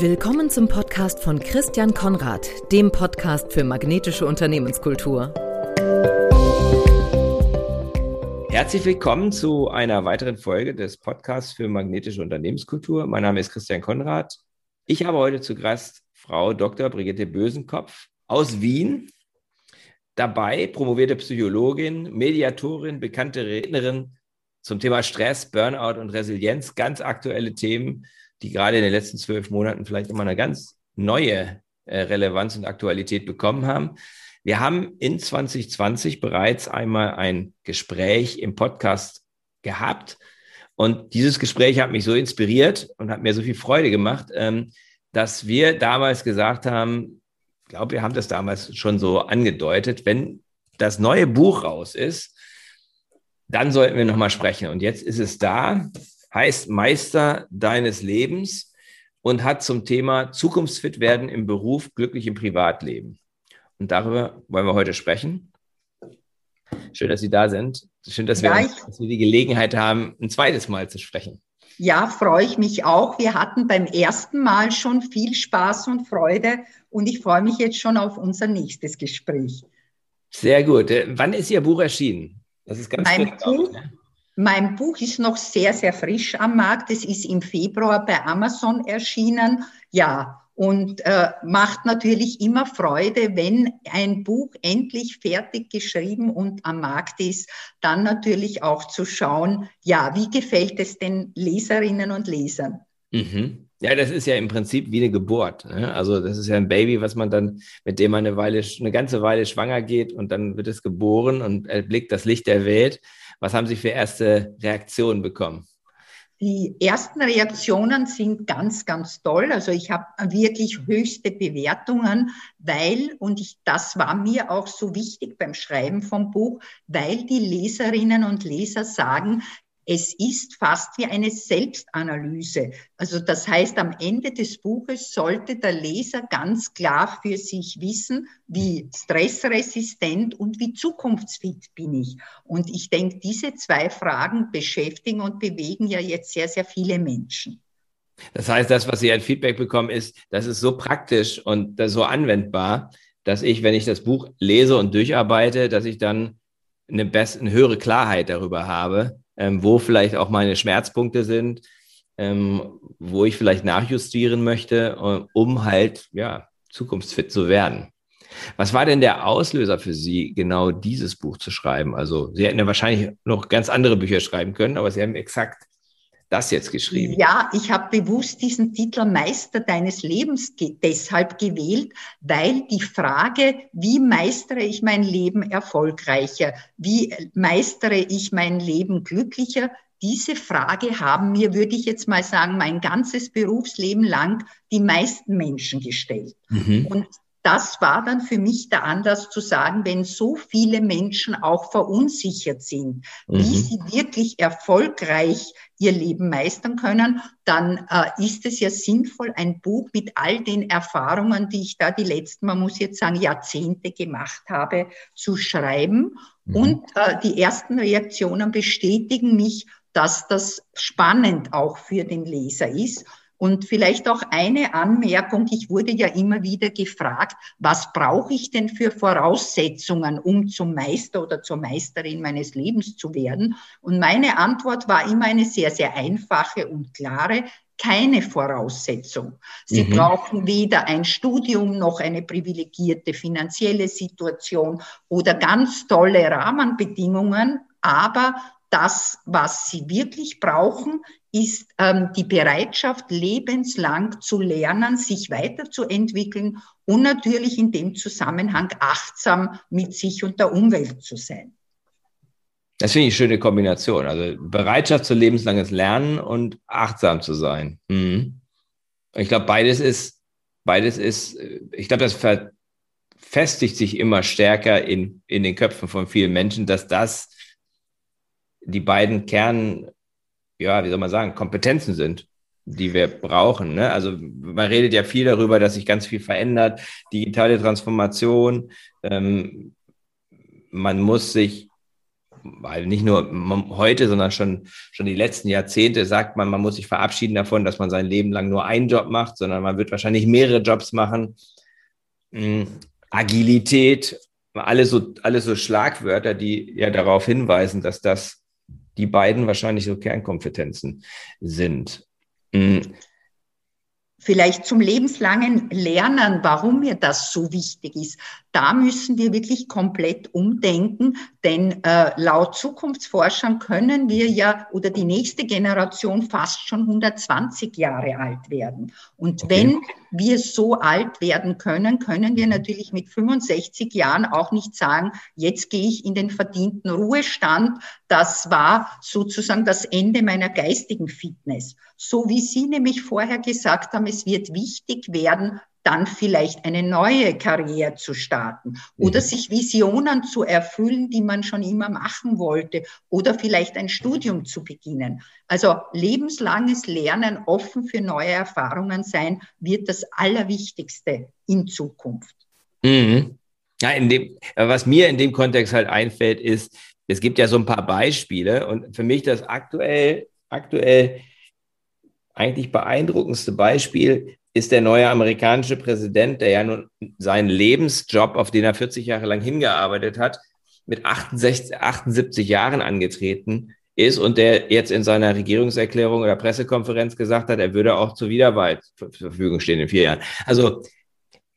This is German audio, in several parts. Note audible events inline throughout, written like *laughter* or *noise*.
Willkommen zum Podcast von Christian Konrad, dem Podcast für magnetische Unternehmenskultur. Herzlich willkommen zu einer weiteren Folge des Podcasts für magnetische Unternehmenskultur. Mein Name ist Christian Konrad. Ich habe heute zu Gast Frau Dr. Brigitte Bösenkopf aus Wien. Dabei promovierte Psychologin, Mediatorin, bekannte Rednerin zum Thema Stress, Burnout und Resilienz. Ganz aktuelle Themen, die gerade in den letzten zwölf Monaten vielleicht immer eine ganz neue äh, Relevanz und Aktualität bekommen haben. Wir haben in 2020 bereits einmal ein Gespräch im Podcast gehabt. Und dieses Gespräch hat mich so inspiriert und hat mir so viel Freude gemacht, ähm, dass wir damals gesagt haben, ich glaube, wir haben das damals schon so angedeutet, wenn das neue Buch raus ist, dann sollten wir nochmal sprechen. Und jetzt ist es da heißt Meister deines Lebens und hat zum Thema Zukunftsfit werden im Beruf, glücklich im Privatleben. Und darüber wollen wir heute sprechen. Schön, dass Sie da sind. Schön, dass wir, dass wir die Gelegenheit haben, ein zweites Mal zu sprechen. Ja, freue ich mich auch. Wir hatten beim ersten Mal schon viel Spaß und Freude und ich freue mich jetzt schon auf unser nächstes Gespräch. Sehr gut. Äh, wann ist Ihr Buch erschienen? Das ist ganz mein Buch, ne? Mein Buch ist noch sehr, sehr frisch am Markt. Es ist im Februar bei Amazon erschienen. Ja, und äh, macht natürlich immer Freude, wenn ein Buch endlich fertig geschrieben und am Markt ist, dann natürlich auch zu schauen, ja, wie gefällt es den Leserinnen und Lesern? Mhm. Ja, das ist ja im Prinzip wie eine Geburt. Ne? Also das ist ja ein Baby, was man dann, mit dem man eine Weile, eine ganze Weile schwanger geht und dann wird es geboren und erblickt das Licht der Welt. Was haben Sie für erste Reaktionen bekommen? Die ersten Reaktionen sind ganz, ganz toll. Also ich habe wirklich höchste Bewertungen, weil, und ich, das war mir auch so wichtig beim Schreiben vom Buch, weil die Leserinnen und Leser sagen, es ist fast wie eine Selbstanalyse. Also das heißt, am Ende des Buches sollte der Leser ganz klar für sich wissen, wie stressresistent und wie zukunftsfit bin ich. Und ich denke, diese zwei Fragen beschäftigen und bewegen ja jetzt sehr, sehr viele Menschen. Das heißt, das, was Sie als Feedback bekommen, ist, das ist so praktisch und so anwendbar, dass ich, wenn ich das Buch lese und durcharbeite, dass ich dann eine, best eine höhere Klarheit darüber habe, ähm, wo vielleicht auch meine Schmerzpunkte sind, ähm, wo ich vielleicht nachjustieren möchte, äh, um halt ja zukunftsfit zu werden. Was war denn der Auslöser für Sie, genau dieses Buch zu schreiben? Also Sie hätten ja wahrscheinlich noch ganz andere Bücher schreiben können, aber Sie haben exakt das jetzt geschrieben? Ja, ich habe bewusst diesen Titel Meister deines Lebens ge deshalb gewählt, weil die Frage, wie meistere ich mein Leben erfolgreicher, wie meistere ich mein Leben glücklicher, diese Frage haben mir, würde ich jetzt mal sagen, mein ganzes Berufsleben lang die meisten Menschen gestellt. Mhm. Und das war dann für mich der Anlass zu sagen, wenn so viele Menschen auch verunsichert sind, mhm. wie sie wirklich erfolgreich ihr Leben meistern können, dann äh, ist es ja sinnvoll, ein Buch mit all den Erfahrungen, die ich da die letzten, man muss jetzt sagen, Jahrzehnte gemacht habe, zu schreiben. Mhm. Und äh, die ersten Reaktionen bestätigen mich, dass das spannend auch für den Leser ist. Und vielleicht auch eine Anmerkung. Ich wurde ja immer wieder gefragt, was brauche ich denn für Voraussetzungen, um zum Meister oder zur Meisterin meines Lebens zu werden? Und meine Antwort war immer eine sehr, sehr einfache und klare keine Voraussetzung. Sie mhm. brauchen weder ein Studium noch eine privilegierte finanzielle Situation oder ganz tolle Rahmenbedingungen, aber das, was sie wirklich brauchen, ist ähm, die Bereitschaft, lebenslang zu lernen, sich weiterzuentwickeln und natürlich in dem Zusammenhang achtsam mit sich und der Umwelt zu sein. Das finde ich eine schöne Kombination. Also Bereitschaft zu lebenslanges Lernen und achtsam zu sein. Mhm. Ich glaube, beides ist, beides ist, ich glaube, das verfestigt sich immer stärker in, in den Köpfen von vielen Menschen, dass das die beiden Kern, ja, wie soll man sagen, Kompetenzen sind, die wir brauchen. Ne? Also man redet ja viel darüber, dass sich ganz viel verändert, digitale Transformation. Ähm, man muss sich weil nicht nur heute, sondern schon, schon die letzten Jahrzehnte sagt man, man muss sich verabschieden davon, dass man sein Leben lang nur einen Job macht, sondern man wird wahrscheinlich mehrere Jobs machen. Hm, Agilität, alles so, alles so Schlagwörter, die ja darauf hinweisen, dass das die beiden wahrscheinlich so Kernkompetenzen sind. Vielleicht zum lebenslangen Lernen, warum mir das so wichtig ist. Da müssen wir wirklich komplett umdenken, denn äh, laut Zukunftsforschern können wir ja oder die nächste Generation fast schon 120 Jahre alt werden. Und okay. wenn wir so alt werden können, können wir natürlich mit 65 Jahren auch nicht sagen, jetzt gehe ich in den verdienten Ruhestand. Das war sozusagen das Ende meiner geistigen Fitness. So wie Sie nämlich vorher gesagt haben, es wird wichtig werden, dann vielleicht eine neue Karriere zu starten oder mhm. sich Visionen zu erfüllen, die man schon immer machen wollte oder vielleicht ein Studium zu beginnen. Also lebenslanges Lernen, offen für neue Erfahrungen sein, wird das Allerwichtigste in Zukunft. Mhm. Ja, in dem, was mir in dem Kontext halt einfällt, ist, es gibt ja so ein paar Beispiele und für mich das aktuell, aktuell eigentlich beeindruckendste Beispiel ist der neue amerikanische Präsident, der ja nun seinen Lebensjob, auf den er 40 Jahre lang hingearbeitet hat, mit 68, 78 Jahren angetreten ist und der jetzt in seiner Regierungserklärung oder Pressekonferenz gesagt hat, er würde auch zur Wiederwahl zur Verfügung stehen in vier Jahren. Also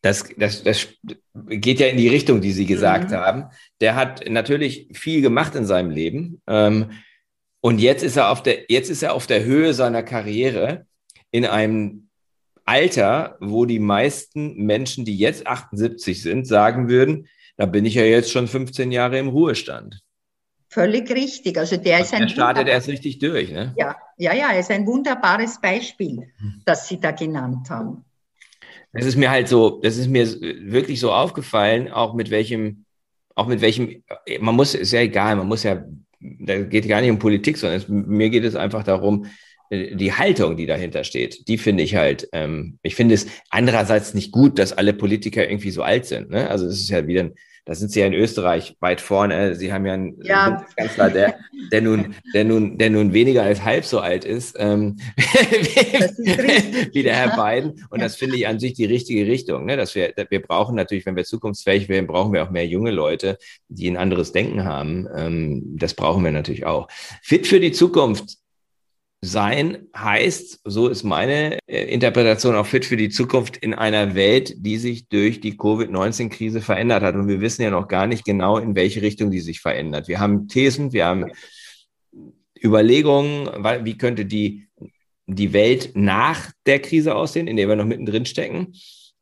das, das, das geht ja in die Richtung, die Sie gesagt mhm. haben. Der hat natürlich viel gemacht in seinem Leben. Ähm, und jetzt ist er auf der, jetzt ist er auf der Höhe seiner Karriere in einem Alter, wo die meisten Menschen, die jetzt 78 sind, sagen würden, da bin ich ja jetzt schon 15 Jahre im Ruhestand. Völlig richtig. Also der ist ein. Der startet erst richtig durch, ne? Ja, ja, ja, er ist ein wunderbares Beispiel, das Sie da genannt haben. Das ist mir halt so, das ist mir wirklich so aufgefallen, auch mit welchem, auch mit welchem, man muss, ist ja egal, man muss ja, da geht gar nicht um Politik, sondern es, mir geht es einfach darum, äh, die Haltung, die dahinter steht, die finde ich halt, ähm, ich finde es andererseits nicht gut, dass alle Politiker irgendwie so alt sind. Ne? Also es ist ja wieder, da sind sie ja in Österreich weit vorne. Sie haben ja einen ja. Kanzler, der, der nun, der nun, der nun weniger als halb so alt ist, ähm, *laughs* wie der Herr Biden. Und das finde ich an sich die richtige Richtung. Ne? Dass wir, wir brauchen natürlich, wenn wir zukunftsfähig werden, brauchen wir auch mehr junge Leute, die ein anderes Denken haben. Ähm, das brauchen wir natürlich auch. Fit für die Zukunft sein heißt, so ist meine äh, Interpretation auch fit für die Zukunft in einer Welt, die sich durch die Covid-19-Krise verändert hat. Und wir wissen ja noch gar nicht genau, in welche Richtung die sich verändert. Wir haben Thesen, wir haben Überlegungen, wie könnte die, die Welt nach der Krise aussehen, in der wir noch mittendrin stecken.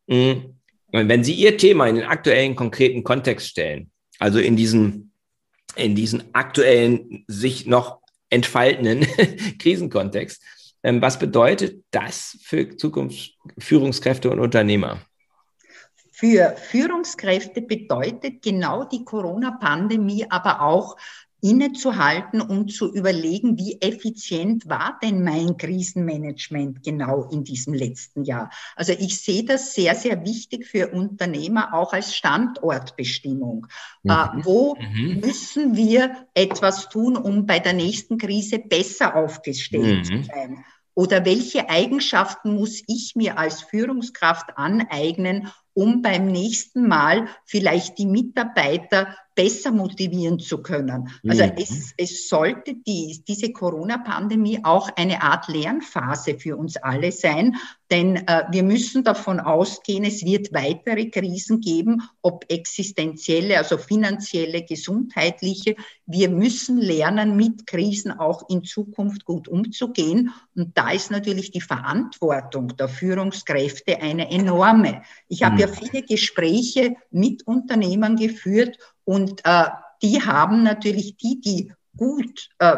Und wenn Sie Ihr Thema in den aktuellen, konkreten Kontext stellen, also in diesen, in diesen aktuellen, sich noch entfaltenden *laughs* Krisenkontext. Ähm, was bedeutet das für Zukunftsführungskräfte und Unternehmer? Für Führungskräfte bedeutet genau die Corona-Pandemie aber auch innezuhalten und zu überlegen, wie effizient war denn mein Krisenmanagement genau in diesem letzten Jahr. Also ich sehe das sehr, sehr wichtig für Unternehmer auch als Standortbestimmung. Äh, mhm. Äh, wo mhm. müssen wir etwas tun, um bei der nächsten Krise besser aufgestellt mhm. zu sein? Oder welche Eigenschaften muss ich mir als Führungskraft aneignen, um beim nächsten Mal vielleicht die Mitarbeiter besser motivieren zu können. Also mhm. es, es sollte die, diese Corona-Pandemie auch eine Art Lernphase für uns alle sein, denn äh, wir müssen davon ausgehen, es wird weitere Krisen geben, ob existenzielle, also finanzielle, gesundheitliche. Wir müssen lernen, mit Krisen auch in Zukunft gut umzugehen. Und da ist natürlich die Verantwortung der Führungskräfte eine enorme. Ich habe mhm. ja viele Gespräche mit Unternehmern geführt und äh, die haben natürlich die, die gut äh,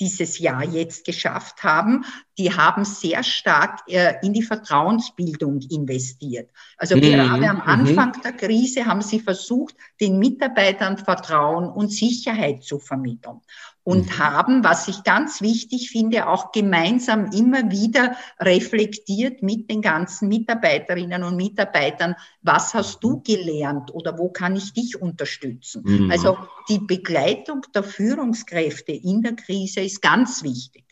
dieses Jahr jetzt geschafft haben, die haben sehr stark äh, in die Vertrauensbildung investiert. Also mhm. gerade am mhm. Anfang mhm. der Krise haben sie versucht, den Mitarbeitern Vertrauen und Sicherheit zu vermitteln. Und mhm. haben, was ich ganz wichtig finde, auch gemeinsam immer wieder reflektiert mit den ganzen Mitarbeiterinnen und Mitarbeitern, was hast du gelernt oder wo kann ich dich unterstützen? Mhm. Also die Begleitung der Führungskräfte in der Krise ist ganz wichtig.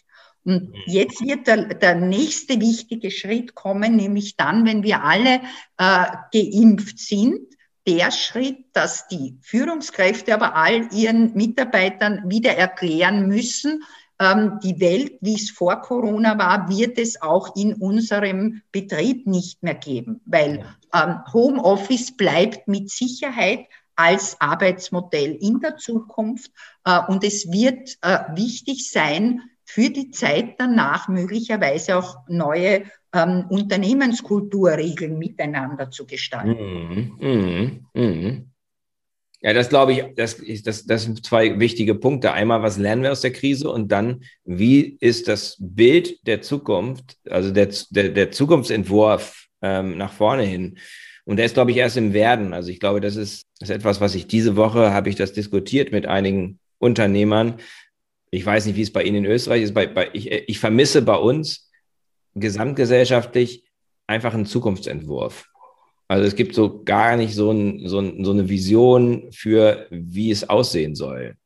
Und mhm. jetzt wird der, der nächste wichtige Schritt kommen, nämlich dann, wenn wir alle äh, geimpft sind, der Schritt, dass die Führungskräfte aber all ihren Mitarbeitern wieder erklären müssen, ähm, die Welt, wie es vor Corona war, wird es auch in unserem Betrieb nicht mehr geben, weil ähm, Homeoffice bleibt mit Sicherheit als Arbeitsmodell in der Zukunft äh, und es wird äh, wichtig sein, für die Zeit danach möglicherweise auch neue ähm, Unternehmenskulturregeln miteinander zu gestalten. Mm, mm, mm. Ja, das glaube ich, das, das, das sind zwei wichtige Punkte. Einmal, was lernen wir aus der Krise und dann, wie ist das Bild der Zukunft, also der, der, der Zukunftsentwurf ähm, nach vorne hin? Und der ist, glaube ich, erst im Werden. Also ich glaube, das ist, ist etwas, was ich diese Woche habe ich das diskutiert mit einigen Unternehmern. Ich weiß nicht, wie es bei Ihnen in Österreich ist. Bei, bei, ich, ich vermisse bei uns gesamtgesellschaftlich einfach einen Zukunftsentwurf. Also es gibt so gar nicht so, ein, so, ein, so eine Vision für, wie es aussehen soll.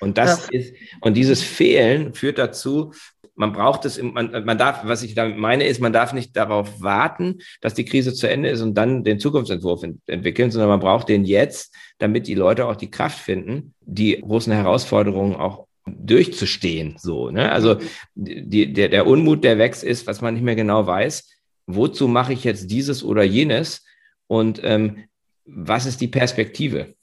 Und das ja. ist, und dieses Fehlen führt dazu, man braucht es, man, man darf, was ich damit meine, ist, man darf nicht darauf warten, dass die Krise zu Ende ist und dann den Zukunftsentwurf ent entwickeln, sondern man braucht den jetzt, damit die Leute auch die Kraft finden, die großen Herausforderungen auch durchzustehen. So, ne? Also die, der, der Unmut, der wächst, ist, was man nicht mehr genau weiß. Wozu mache ich jetzt dieses oder jenes? Und ähm, was ist die Perspektive,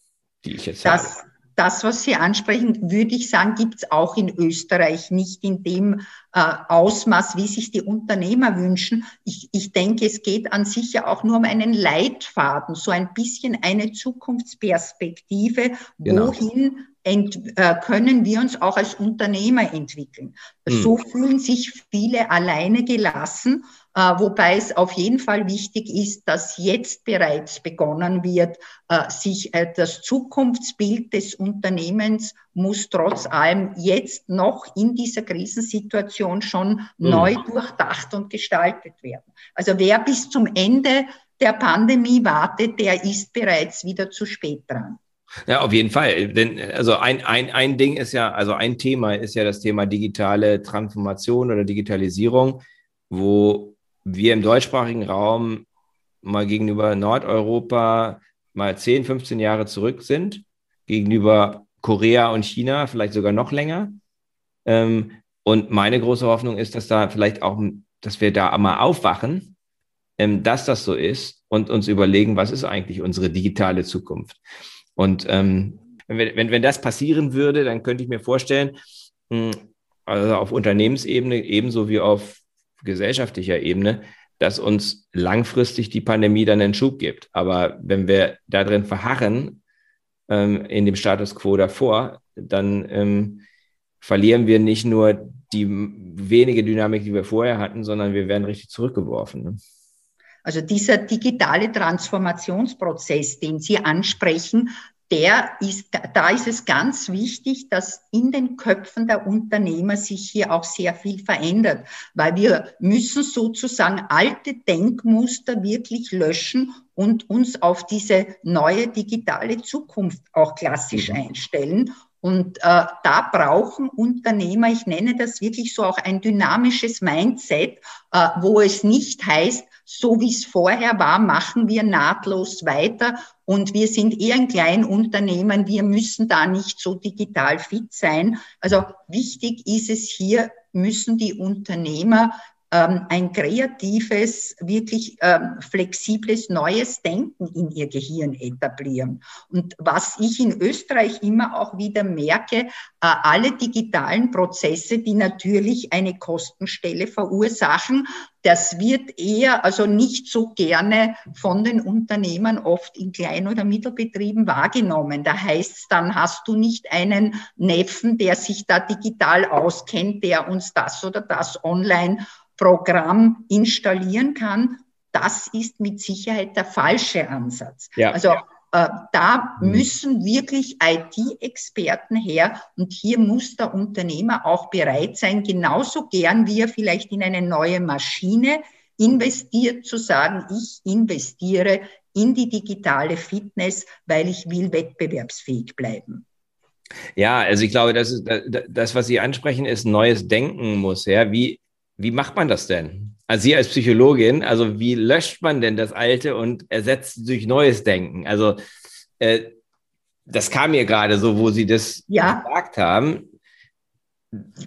die ich jetzt das, habe? Das, was Sie ansprechen, würde ich sagen, gibt es auch in Österreich nicht in dem äh, Ausmaß, wie sich die Unternehmer wünschen. Ich, ich denke, es geht an sich ja auch nur um einen Leitfaden, so ein bisschen eine Zukunftsperspektive, genau. wohin ent, äh, können wir uns auch als Unternehmer entwickeln. Mhm. So fühlen sich viele alleine gelassen, äh, wobei es auf jeden Fall wichtig ist, dass jetzt bereits begonnen wird, äh, sich äh, das Zukunftsbild des Unternehmens muss trotz allem jetzt noch in dieser Krisensituation schon mhm. neu durchdacht und gestaltet werden. Also wer bis zum Ende der Pandemie wartet, der ist bereits wieder zu spät dran. Ja, auf jeden Fall. Denn also ein, ein, ein Ding ist ja, also ein Thema ist ja das Thema digitale Transformation oder Digitalisierung, wo wir im deutschsprachigen Raum mal gegenüber Nordeuropa mal 10, 15 Jahre zurück sind, gegenüber Korea und China vielleicht sogar noch länger. Ähm, und meine große Hoffnung ist, dass da vielleicht auch, dass wir da mal aufwachen, ähm, dass das so ist und uns überlegen, was ist eigentlich unsere digitale Zukunft. Und ähm, wenn, wenn, wenn das passieren würde, dann könnte ich mir vorstellen, hm, also auf Unternehmensebene ebenso wie auf gesellschaftlicher Ebene, dass uns langfristig die Pandemie dann einen Schub gibt. Aber wenn wir da drin verharren, ähm, in dem Status quo davor, dann ähm, verlieren wir nicht nur die wenige Dynamik, die wir vorher hatten, sondern wir werden richtig zurückgeworfen. Ne? Also dieser digitale Transformationsprozess, den Sie ansprechen, der ist, da ist es ganz wichtig, dass in den Köpfen der Unternehmer sich hier auch sehr viel verändert, weil wir müssen sozusagen alte Denkmuster wirklich löschen und uns auf diese neue digitale Zukunft auch klassisch mhm. einstellen. Und äh, da brauchen Unternehmer, ich nenne das wirklich so auch ein dynamisches Mindset, äh, wo es nicht heißt, so wie es vorher war, machen wir nahtlos weiter und wir sind eher ein Kleinunternehmen, wir müssen da nicht so digital fit sein. Also wichtig ist es hier, müssen die Unternehmer ein kreatives, wirklich ähm, flexibles, neues Denken in ihr Gehirn etablieren. Und was ich in Österreich immer auch wieder merke, äh, alle digitalen Prozesse, die natürlich eine Kostenstelle verursachen, das wird eher, also nicht so gerne von den Unternehmern oft in Klein- oder Mittelbetrieben wahrgenommen. Da heißt es, dann hast du nicht einen Neffen, der sich da digital auskennt, der uns das oder das online Programm installieren kann, das ist mit Sicherheit der falsche Ansatz. Ja. Also äh, da mhm. müssen wirklich IT-Experten her und hier muss der Unternehmer auch bereit sein, genauso gern wie er vielleicht in eine neue Maschine investiert, zu sagen, ich investiere in die digitale Fitness, weil ich will wettbewerbsfähig bleiben. Ja, also ich glaube, das, ist, das, was Sie ansprechen, ist neues Denken muss. Ja? Wie, wie macht man das denn? Also Sie als Psychologin, also wie löscht man denn das Alte und ersetzt durch neues Denken? Also äh, das kam mir gerade so, wo Sie das ja. gesagt haben.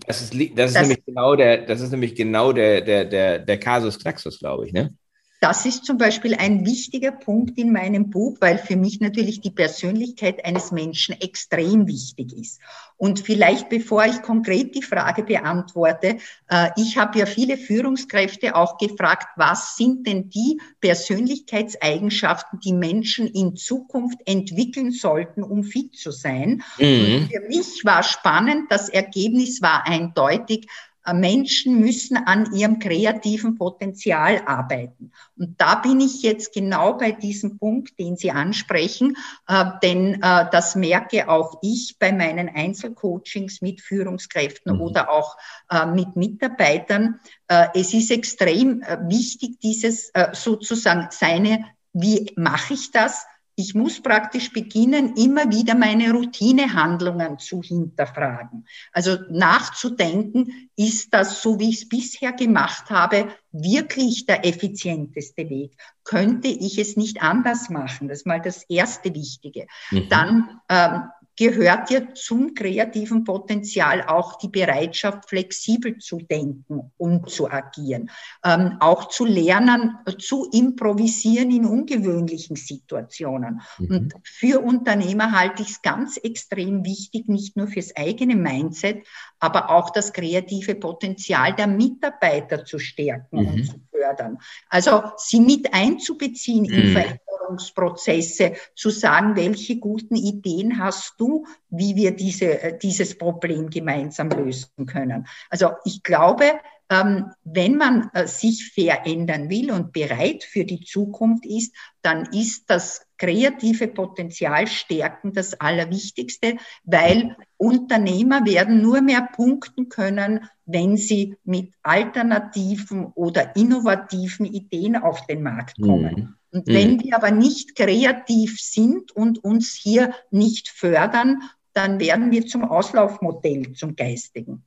Das ist, das ist das, nämlich genau der, das ist nämlich genau der, der, der, der Kasus Knaxus, glaube ich, ne? Das ist zum Beispiel ein wichtiger Punkt in meinem Buch, weil für mich natürlich die Persönlichkeit eines Menschen extrem wichtig ist. Und vielleicht bevor ich konkret die Frage beantworte, äh, ich habe ja viele Führungskräfte auch gefragt, was sind denn die Persönlichkeitseigenschaften, die Menschen in Zukunft entwickeln sollten, um fit zu sein. Mhm. Und für mich war spannend, das Ergebnis war eindeutig, Menschen müssen an ihrem kreativen Potenzial arbeiten. Und da bin ich jetzt genau bei diesem Punkt, den Sie ansprechen, äh, denn äh, das merke auch ich bei meinen Einzelcoachings mit Führungskräften mhm. oder auch äh, mit Mitarbeitern. Äh, es ist extrem äh, wichtig, dieses sozusagen seine, wie mache ich das? Ich muss praktisch beginnen, immer wieder meine Routinehandlungen zu hinterfragen. Also nachzudenken, ist das, so wie ich es bisher gemacht habe, wirklich der effizienteste Weg? Könnte ich es nicht anders machen? Das ist mal das erste Wichtige. Mhm. Dann ähm, gehört ja zum kreativen Potenzial auch die Bereitschaft, flexibel zu denken und zu agieren. Ähm, auch zu lernen, zu improvisieren in ungewöhnlichen Situationen. Mhm. Und für Unternehmer halte ich es ganz extrem wichtig, nicht nur fürs eigene Mindset, aber auch das kreative Potenzial der Mitarbeiter zu stärken mhm. und zu fördern. Also sie mit einzubeziehen mhm. in Veränderungsprozesse, zu sagen, welche guten Ideen hast du, wie wir diese, äh, dieses Problem gemeinsam lösen können. Also ich glaube, wenn man äh, sich verändern will und bereit für die Zukunft ist, dann ist das kreative Potenzial stärken das Allerwichtigste, weil Unternehmer werden nur mehr punkten können, wenn sie mit alternativen oder innovativen Ideen auf den Markt kommen. Mhm. Und mhm. wenn wir aber nicht kreativ sind und uns hier nicht fördern, dann werden wir zum Auslaufmodell, zum Geistigen.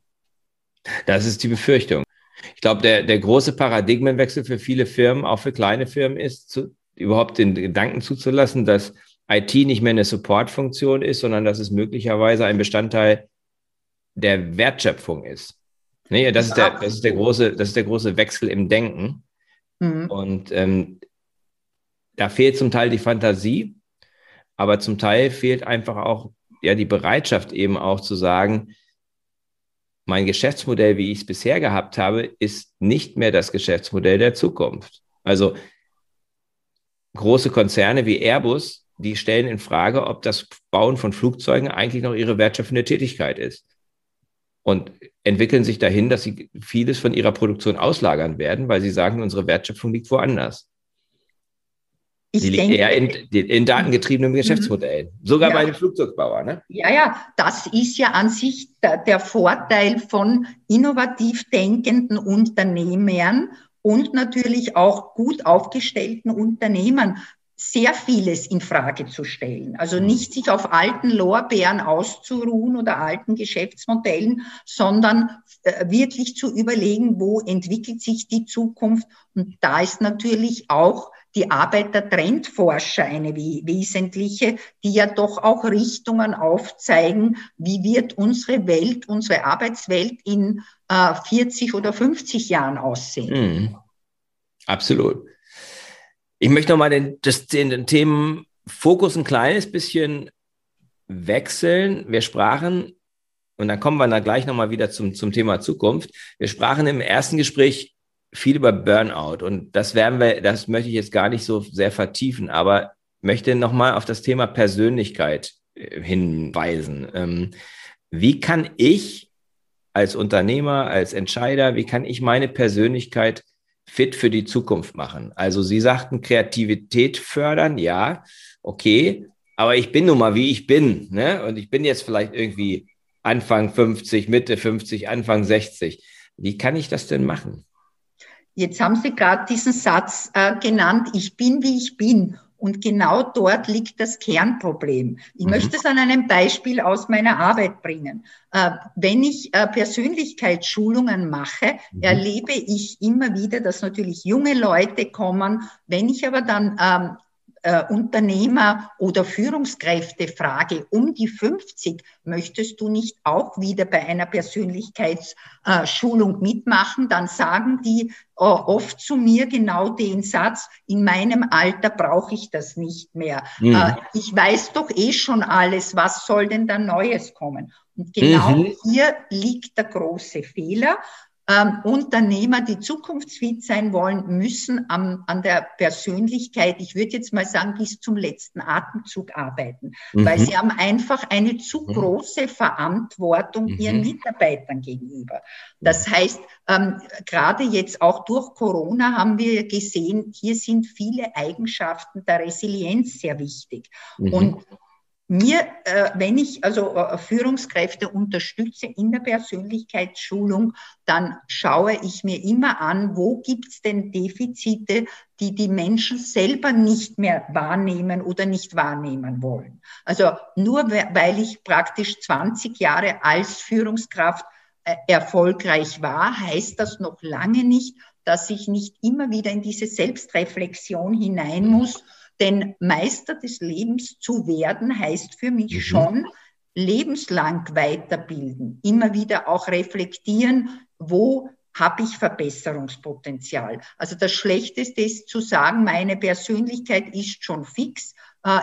Das ist die Befürchtung. Ich glaube, der, der große Paradigmenwechsel für viele Firmen, auch für kleine Firmen, ist, zu, überhaupt den Gedanken zuzulassen, dass IT nicht mehr eine Supportfunktion ist, sondern dass es möglicherweise ein Bestandteil der Wertschöpfung ist. Nee, das, ist der, das, ist der große, das ist der große Wechsel im Denken. Mhm. Und ähm, da fehlt zum Teil die Fantasie, aber zum Teil fehlt einfach auch ja die Bereitschaft eben auch zu sagen, mein Geschäftsmodell, wie ich es bisher gehabt habe, ist nicht mehr das Geschäftsmodell der Zukunft. Also große Konzerne wie Airbus, die stellen in Frage, ob das Bauen von Flugzeugen eigentlich noch ihre wertschöpfende Tätigkeit ist. Und entwickeln sich dahin, dass sie vieles von ihrer Produktion auslagern werden, weil sie sagen, unsere Wertschöpfung liegt woanders. Ich die liegt denke, eher in, in datengetriebenen mhm. Geschäftsmodellen, sogar ja. bei den Flugzeugbauern. Ne? Ja, ja, das ist ja an sich der, der Vorteil von innovativ denkenden Unternehmern und natürlich auch gut aufgestellten Unternehmen sehr vieles in Frage zu stellen. Also mhm. nicht sich auf alten Lorbeeren auszuruhen oder alten Geschäftsmodellen, sondern äh, wirklich zu überlegen, wo entwickelt sich die Zukunft. Und da ist natürlich auch die Arbeit der Trendforscher eine wesentliche, die ja doch auch Richtungen aufzeigen, wie wird unsere Welt, unsere Arbeitswelt in äh, 40 oder 50 Jahren aussehen. Mhm. Absolut. Ich möchte nochmal den, das, den, den Themenfokus ein kleines bisschen wechseln. Wir sprachen, und dann kommen wir dann gleich nochmal wieder zum, zum Thema Zukunft. Wir sprachen im ersten Gespräch viel über Burnout und das werden wir, das möchte ich jetzt gar nicht so sehr vertiefen, aber möchte nochmal auf das Thema Persönlichkeit äh, hinweisen. Ähm, wie kann ich als Unternehmer, als Entscheider, wie kann ich meine Persönlichkeit fit für die Zukunft machen? Also Sie sagten Kreativität fördern, ja, okay, aber ich bin nun mal, wie ich bin. Ne? Und ich bin jetzt vielleicht irgendwie Anfang 50, Mitte 50, Anfang 60. Wie kann ich das denn machen? Jetzt haben Sie gerade diesen Satz äh, genannt, ich bin, wie ich bin. Und genau dort liegt das Kernproblem. Ich mhm. möchte es an einem Beispiel aus meiner Arbeit bringen. Äh, wenn ich äh, Persönlichkeitsschulungen mache, mhm. erlebe ich immer wieder, dass natürlich junge Leute kommen. Wenn ich aber dann ähm, äh, Unternehmer oder Führungskräfte frage, um die 50, möchtest du nicht auch wieder bei einer Persönlichkeitsschulung mitmachen? Dann sagen die äh, oft zu mir genau den Satz, in meinem Alter brauche ich das nicht mehr. Mhm. Äh, ich weiß doch eh schon alles, was soll denn da Neues kommen? Und genau mhm. hier liegt der große Fehler ähm, Unternehmer, die zukunftsfit sein wollen, müssen am, an der Persönlichkeit, ich würde jetzt mal sagen, bis zum letzten Atemzug arbeiten, mhm. weil sie haben einfach eine zu mhm. große Verantwortung mhm. ihren Mitarbeitern gegenüber. Das heißt, ähm, gerade jetzt auch durch Corona haben wir gesehen, hier sind viele Eigenschaften der Resilienz sehr wichtig. Mhm. Und mir, äh, wenn ich also äh, Führungskräfte unterstütze in der Persönlichkeitsschulung, dann schaue ich mir immer an, wo gibt es denn Defizite, die die Menschen selber nicht mehr wahrnehmen oder nicht wahrnehmen wollen. Also nur weil ich praktisch 20 Jahre als Führungskraft äh, erfolgreich war, heißt das noch lange nicht, dass ich nicht immer wieder in diese Selbstreflexion hinein muss denn Meister des Lebens zu werden heißt für mich mhm. schon lebenslang weiterbilden, immer wieder auch reflektieren, wo habe ich Verbesserungspotenzial. Also das Schlechteste ist zu sagen, meine Persönlichkeit ist schon fix,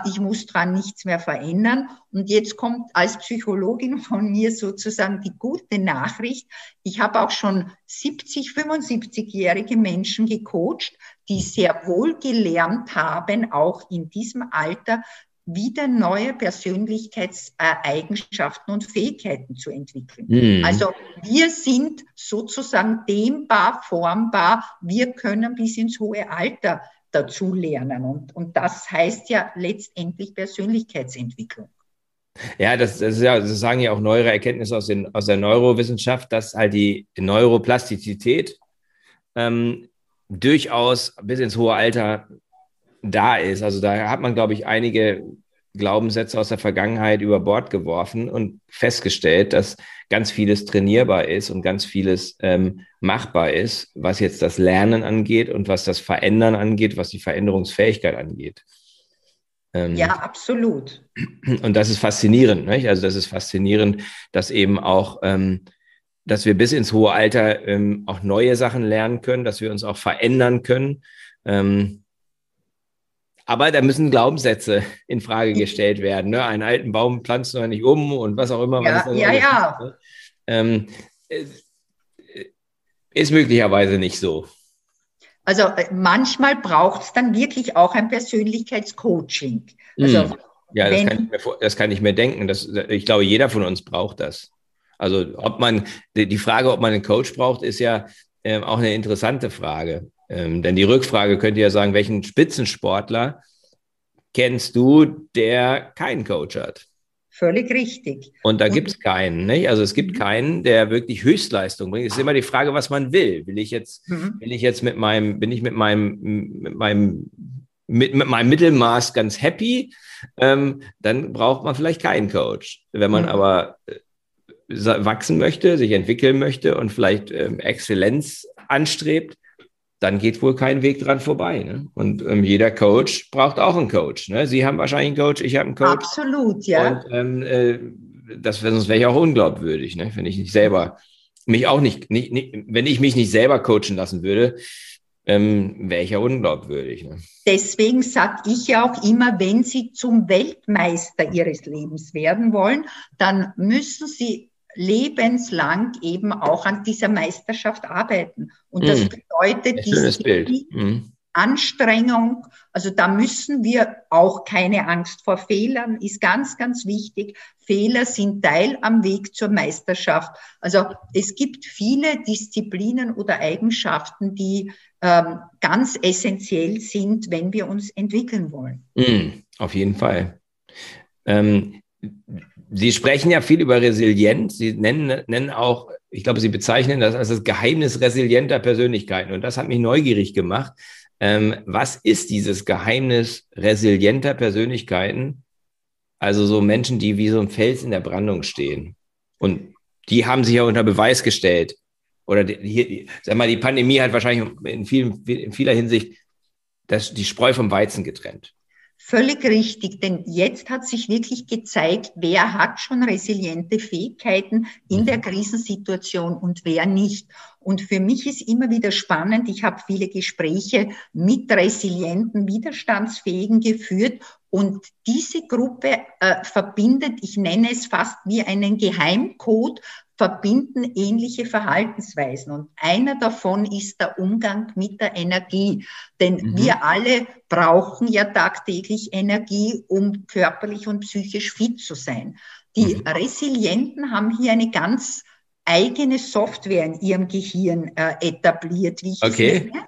ich muss dran nichts mehr verändern. Und jetzt kommt als Psychologin von mir sozusagen die gute Nachricht. Ich habe auch schon 70, 75-jährige Menschen gecoacht, die sehr wohl gelernt haben, auch in diesem Alter wieder neue Persönlichkeitseigenschaften und Fähigkeiten zu entwickeln. Mhm. Also wir sind sozusagen dehnbar, formbar. Wir können bis ins hohe Alter dazu lernen. Und, und das heißt ja letztendlich Persönlichkeitsentwicklung. Ja, das, das, ja, das sagen ja auch neuere Erkenntnisse aus, den, aus der Neurowissenschaft, dass halt die Neuroplastizität ähm, durchaus bis ins hohe Alter da ist. Also da hat man, glaube ich, einige Glaubenssätze aus der Vergangenheit über Bord geworfen und festgestellt, dass ganz vieles trainierbar ist und ganz vieles ähm, machbar ist, was jetzt das Lernen angeht und was das Verändern angeht, was die Veränderungsfähigkeit angeht. Ähm, ja, absolut. Und das ist faszinierend. Nicht? Also das ist faszinierend, dass eben auch, ähm, dass wir bis ins hohe Alter ähm, auch neue Sachen lernen können, dass wir uns auch verändern können. Aber da müssen Glaubenssätze in Frage gestellt werden. Ne? Einen alten Baum pflanzt du nicht um und was auch immer. Ja, ja, ja. Ist, ne? ähm, ist möglicherweise nicht so. Also äh, manchmal braucht es dann wirklich auch ein Persönlichkeitscoaching. Also, mm. Ja, das kann, mir, das kann, ich mir, denken. Das, ich glaube, jeder von uns braucht das. Also ob man, die Frage, ob man einen Coach braucht, ist ja ähm, auch eine interessante Frage. Ähm, denn die Rückfrage könnte ja sagen, welchen Spitzensportler kennst du, der keinen Coach hat? Völlig richtig. Und da gibt es keinen, nicht? Also es gibt mhm. keinen, der wirklich Höchstleistung bringt. Es ist immer die Frage, was man will. Will ich jetzt, mhm. will ich jetzt mit meinem, bin ich mit meinem, mit meinem, mit, mit meinem Mittelmaß ganz happy? Ähm, dann braucht man vielleicht keinen Coach. Wenn man mhm. aber äh, wachsen möchte, sich entwickeln möchte und vielleicht ähm, Exzellenz anstrebt, dann geht wohl kein Weg dran vorbei. Ne? Und ähm, jeder Coach braucht auch einen Coach. Ne? Sie haben wahrscheinlich einen Coach, ich habe einen Coach. Absolut, ja. Und ähm, äh, das, sonst wäre ich auch unglaubwürdig, ne? wenn ich nicht selber mich auch nicht, nicht, nicht, wenn ich mich nicht selber coachen lassen würde, ähm, wäre ich ja unglaubwürdig. Ne? Deswegen sage ich ja auch immer, wenn Sie zum Weltmeister Ihres Lebens werden wollen, dann müssen Sie lebenslang eben auch an dieser Meisterschaft arbeiten. Und das mm. bedeutet die mm. Anstrengung. Also da müssen wir auch keine Angst vor Fehlern, ist ganz, ganz wichtig. Fehler sind Teil am Weg zur Meisterschaft. Also es gibt viele Disziplinen oder Eigenschaften, die ähm, ganz essentiell sind, wenn wir uns entwickeln wollen. Mm, auf jeden Fall. Ähm, Sie sprechen ja viel über Resilienz. Sie nennen, nennen auch, ich glaube, Sie bezeichnen das als das Geheimnis resilienter Persönlichkeiten. Und das hat mich neugierig gemacht. Ähm, was ist dieses Geheimnis resilienter Persönlichkeiten? Also so Menschen, die wie so ein Fels in der Brandung stehen. Und die haben sich ja unter Beweis gestellt. Oder die, hier, sag mal, die Pandemie hat wahrscheinlich in, vielen, in vieler Hinsicht das, die Spreu vom Weizen getrennt. Völlig richtig, denn jetzt hat sich wirklich gezeigt, wer hat schon resiliente Fähigkeiten in der mhm. Krisensituation und wer nicht. Und für mich ist immer wieder spannend, ich habe viele Gespräche mit resilienten, widerstandsfähigen geführt und diese Gruppe äh, verbindet, ich nenne es fast wie einen Geheimcode verbinden ähnliche Verhaltensweisen. Und einer davon ist der Umgang mit der Energie. Denn mhm. wir alle brauchen ja tagtäglich Energie, um körperlich und psychisch fit zu sein. Die mhm. Resilienten haben hier eine ganz eigene Software in ihrem Gehirn äh, etabliert, wie ich okay. nenne.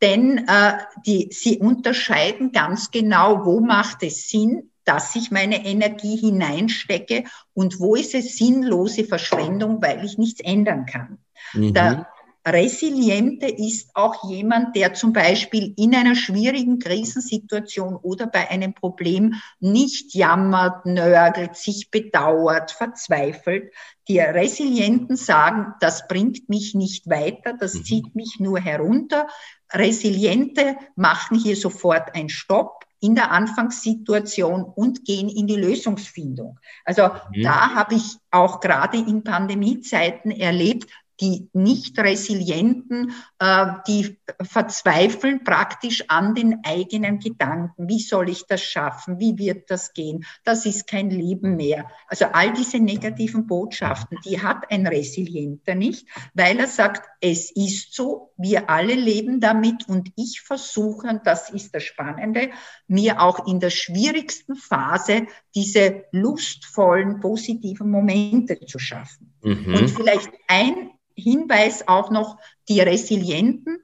Denn äh, die, sie unterscheiden ganz genau, wo macht es Sinn, dass ich meine Energie hineinstecke und wo ist es sinnlose Verschwendung, weil ich nichts ändern kann. Mhm. Der Resiliente ist auch jemand, der zum Beispiel in einer schwierigen Krisensituation oder bei einem Problem nicht jammert, nörgelt, sich bedauert, verzweifelt. Die Resilienten sagen, das bringt mich nicht weiter, das mhm. zieht mich nur herunter. Resiliente machen hier sofort einen Stopp in der Anfangssituation und gehen in die Lösungsfindung. Also mhm. da habe ich auch gerade in Pandemiezeiten erlebt, die nicht resilienten, äh, die verzweifeln praktisch an den eigenen Gedanken. Wie soll ich das schaffen? Wie wird das gehen? Das ist kein Leben mehr. Also all diese negativen Botschaften, die hat ein Resilienter nicht, weil er sagt, es ist so, wir alle leben damit und ich versuche, und das ist das Spannende, mir auch in der schwierigsten Phase diese lustvollen, positiven Momente zu schaffen. Mhm. Und vielleicht ein Hinweis auch noch, die Resilienten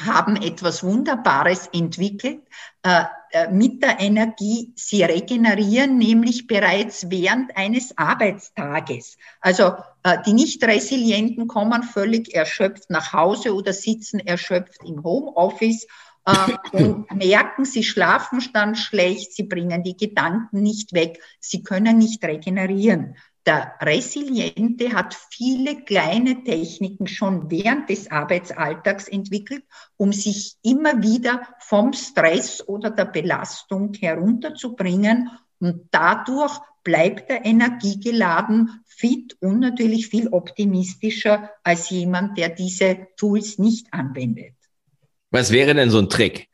haben etwas Wunderbares entwickelt äh, äh, mit der Energie. Sie regenerieren nämlich bereits während eines Arbeitstages. Also äh, die Nicht-Resilienten kommen völlig erschöpft nach Hause oder sitzen erschöpft im Homeoffice äh, und *clears throat* merken, sie schlafen dann schlecht, sie bringen die Gedanken nicht weg, sie können nicht regenerieren. Der Resiliente hat viele kleine Techniken schon während des Arbeitsalltags entwickelt, um sich immer wieder vom Stress oder der Belastung herunterzubringen. Und dadurch bleibt er energiegeladen, fit und natürlich viel optimistischer als jemand, der diese Tools nicht anwendet. Was wäre denn so ein Trick?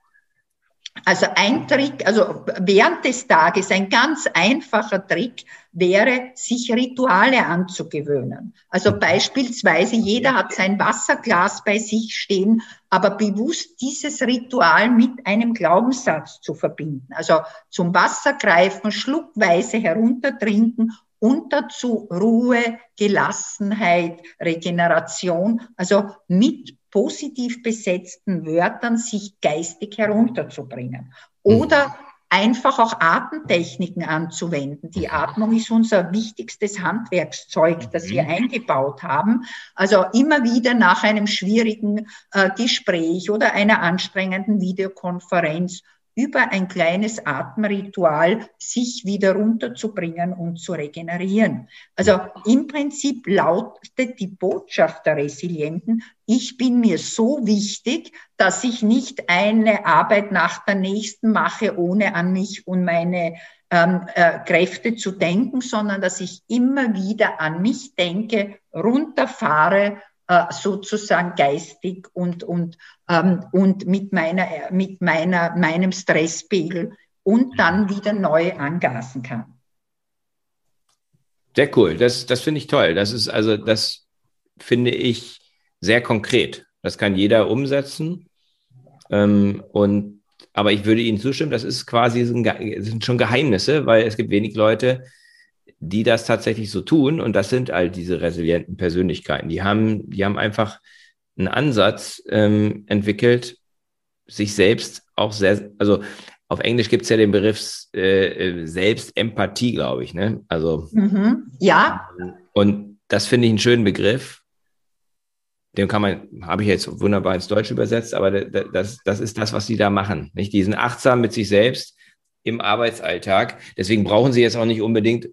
Also ein Trick, also während des Tages, ein ganz einfacher Trick wäre, sich Rituale anzugewöhnen. Also beispielsweise, jeder hat sein Wasserglas bei sich stehen, aber bewusst dieses Ritual mit einem Glaubenssatz zu verbinden. Also zum Wasser greifen, schluckweise heruntertrinken und dazu Ruhe, Gelassenheit, Regeneration, also mit positiv besetzten Wörtern sich geistig herunterzubringen. Oder mhm. einfach auch Atemtechniken anzuwenden. Die Atmung ist unser wichtigstes Handwerkszeug, das wir mhm. eingebaut haben. Also immer wieder nach einem schwierigen äh, Gespräch oder einer anstrengenden Videokonferenz über ein kleines Atemritual sich wieder runterzubringen und zu regenerieren. Also im Prinzip lautet die Botschaft der Resilienten, ich bin mir so wichtig, dass ich nicht eine Arbeit nach der nächsten mache, ohne an mich und meine ähm, äh, Kräfte zu denken, sondern dass ich immer wieder an mich denke, runterfahre sozusagen geistig und, und, ähm, und mit, meiner, mit meiner, meinem Stresspegel und dann wieder neu angasen kann. Sehr cool, das, das finde ich toll. Das ist also, das finde ich sehr konkret. Das kann jeder umsetzen. Ähm, und, aber ich würde Ihnen zustimmen, das ist quasi sind schon Geheimnisse, weil es gibt wenig Leute, die das tatsächlich so tun. Und das sind all diese resilienten Persönlichkeiten. Die haben, die haben einfach einen Ansatz ähm, entwickelt, sich selbst auch sehr, also auf Englisch gibt es ja den Begriff äh, Selbstempathie, glaube ich. Ne? Also, mhm. ja. Und das finde ich einen schönen Begriff. Den kann man, habe ich jetzt wunderbar ins Deutsche übersetzt, aber das, das ist das, was sie da machen. Nicht? Die sind achtsam mit sich selbst im Arbeitsalltag. Deswegen brauchen sie jetzt auch nicht unbedingt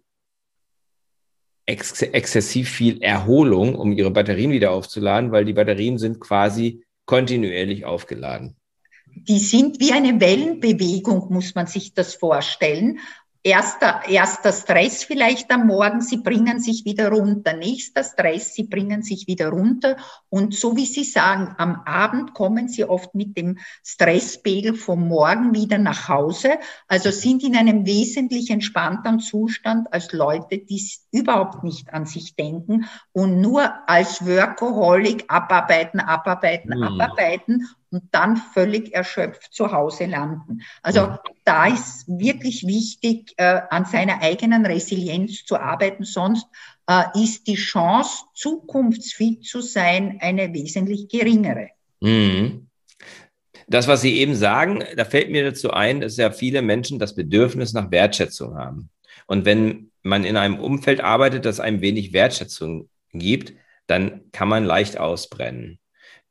ex exzessiv viel Erholung, um ihre Batterien wieder aufzuladen, weil die Batterien sind quasi kontinuierlich aufgeladen. Die sind wie eine Wellenbewegung, muss man sich das vorstellen erster, erster Stress vielleicht am Morgen, sie bringen sich wieder runter. Nächster Stress, sie bringen sich wieder runter. Und so wie Sie sagen, am Abend kommen sie oft mit dem Stresspegel vom Morgen wieder nach Hause. Also sind in einem wesentlich entspannteren Zustand als Leute, die überhaupt nicht an sich denken und nur als Workaholic abarbeiten, abarbeiten, mhm. abarbeiten und dann völlig erschöpft zu Hause landen. Also da ist wirklich wichtig, äh, an seiner eigenen Resilienz zu arbeiten, sonst äh, ist die Chance, zukunftsfit zu sein, eine wesentlich geringere. Mhm. Das, was Sie eben sagen, da fällt mir dazu ein, dass ja viele Menschen das Bedürfnis nach Wertschätzung haben. Und wenn man in einem Umfeld arbeitet, das einem wenig Wertschätzung gibt, dann kann man leicht ausbrennen.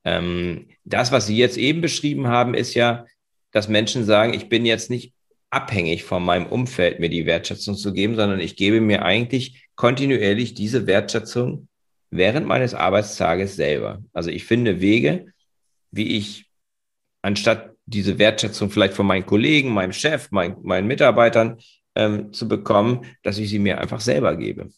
Ähm, das, was Sie jetzt eben beschrieben haben, ist ja, dass Menschen sagen, ich bin jetzt nicht abhängig von meinem Umfeld, mir die Wertschätzung zu geben, sondern ich gebe mir eigentlich kontinuierlich diese Wertschätzung während meines Arbeitstages selber. Also ich finde Wege, wie ich anstatt diese Wertschätzung vielleicht von meinen Kollegen, meinem Chef, mein, meinen Mitarbeitern ähm, zu bekommen, dass ich sie mir einfach selber gebe.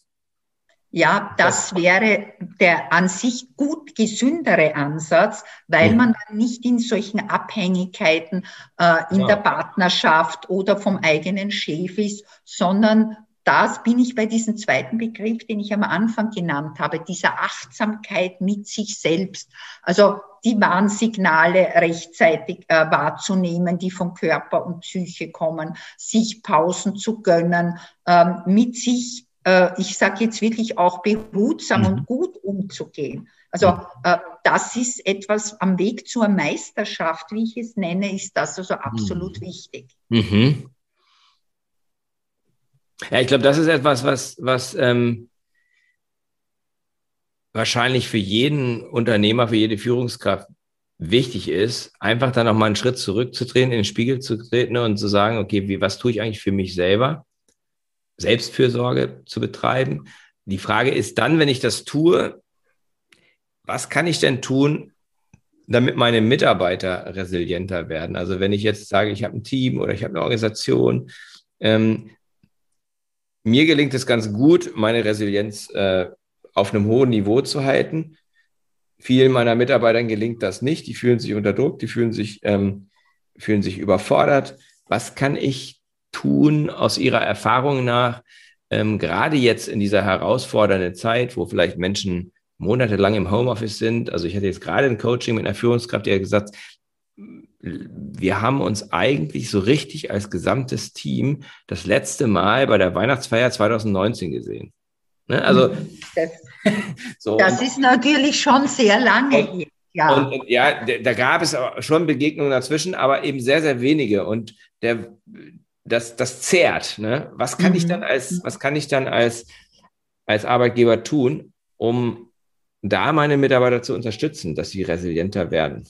Ja, das wäre der an sich gut gesündere Ansatz, weil man dann nicht in solchen Abhängigkeiten äh, in ja. der Partnerschaft oder vom eigenen Chef ist, sondern das bin ich bei diesem zweiten Begriff, den ich am Anfang genannt habe, dieser Achtsamkeit mit sich selbst. Also die Warnsignale rechtzeitig äh, wahrzunehmen, die von Körper und Psyche kommen, sich Pausen zu gönnen, ähm, mit sich ich sage jetzt wirklich auch behutsam mhm. und gut umzugehen. Also äh, das ist etwas am Weg zur Meisterschaft, wie ich es nenne, ist das also absolut mhm. wichtig. Mhm. Ja, ich glaube, das ist etwas, was, was ähm, wahrscheinlich für jeden Unternehmer, für jede Führungskraft wichtig ist, einfach dann auch mal einen Schritt zurückzutreten, in den Spiegel zu treten und zu sagen, okay, wie, was tue ich eigentlich für mich selber? Selbstfürsorge zu betreiben. Die Frage ist dann, wenn ich das tue, was kann ich denn tun, damit meine Mitarbeiter resilienter werden? Also wenn ich jetzt sage, ich habe ein Team oder ich habe eine Organisation, ähm, mir gelingt es ganz gut, meine Resilienz äh, auf einem hohen Niveau zu halten. Vielen meiner Mitarbeitern gelingt das nicht. Die fühlen sich unter Druck, die fühlen sich, ähm, fühlen sich überfordert. Was kann ich tun aus Ihrer Erfahrung nach, ähm, gerade jetzt in dieser herausfordernden Zeit, wo vielleicht Menschen monatelang im Homeoffice sind? Also ich hatte jetzt gerade ein Coaching mit einer Führungskraft, die hat gesagt, wir haben uns eigentlich so richtig als gesamtes Team das letzte Mal bei der Weihnachtsfeier 2019 gesehen. Ne? Also das, *laughs* so. das ist natürlich schon sehr lange und, Ja. Und, ja, da gab es schon Begegnungen dazwischen, aber eben sehr, sehr wenige. Und der, das, das zehrt. Ne? Was kann mhm. ich dann als, was kann ich dann als, als Arbeitgeber tun, um da meine Mitarbeiter zu unterstützen, dass sie resilienter werden?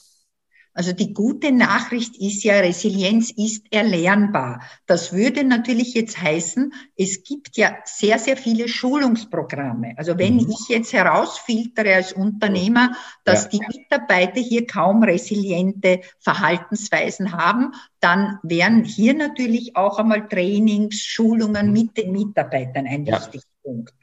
Also die gute Nachricht ist ja, Resilienz ist erlernbar. Das würde natürlich jetzt heißen, es gibt ja sehr, sehr viele Schulungsprogramme. Also wenn mhm. ich jetzt herausfiltere als Unternehmer, dass ja. die Mitarbeiter hier kaum resiliente Verhaltensweisen haben, dann wären hier natürlich auch einmal Trainings, Schulungen mhm. mit den Mitarbeitern ein ja. wichtiger Punkt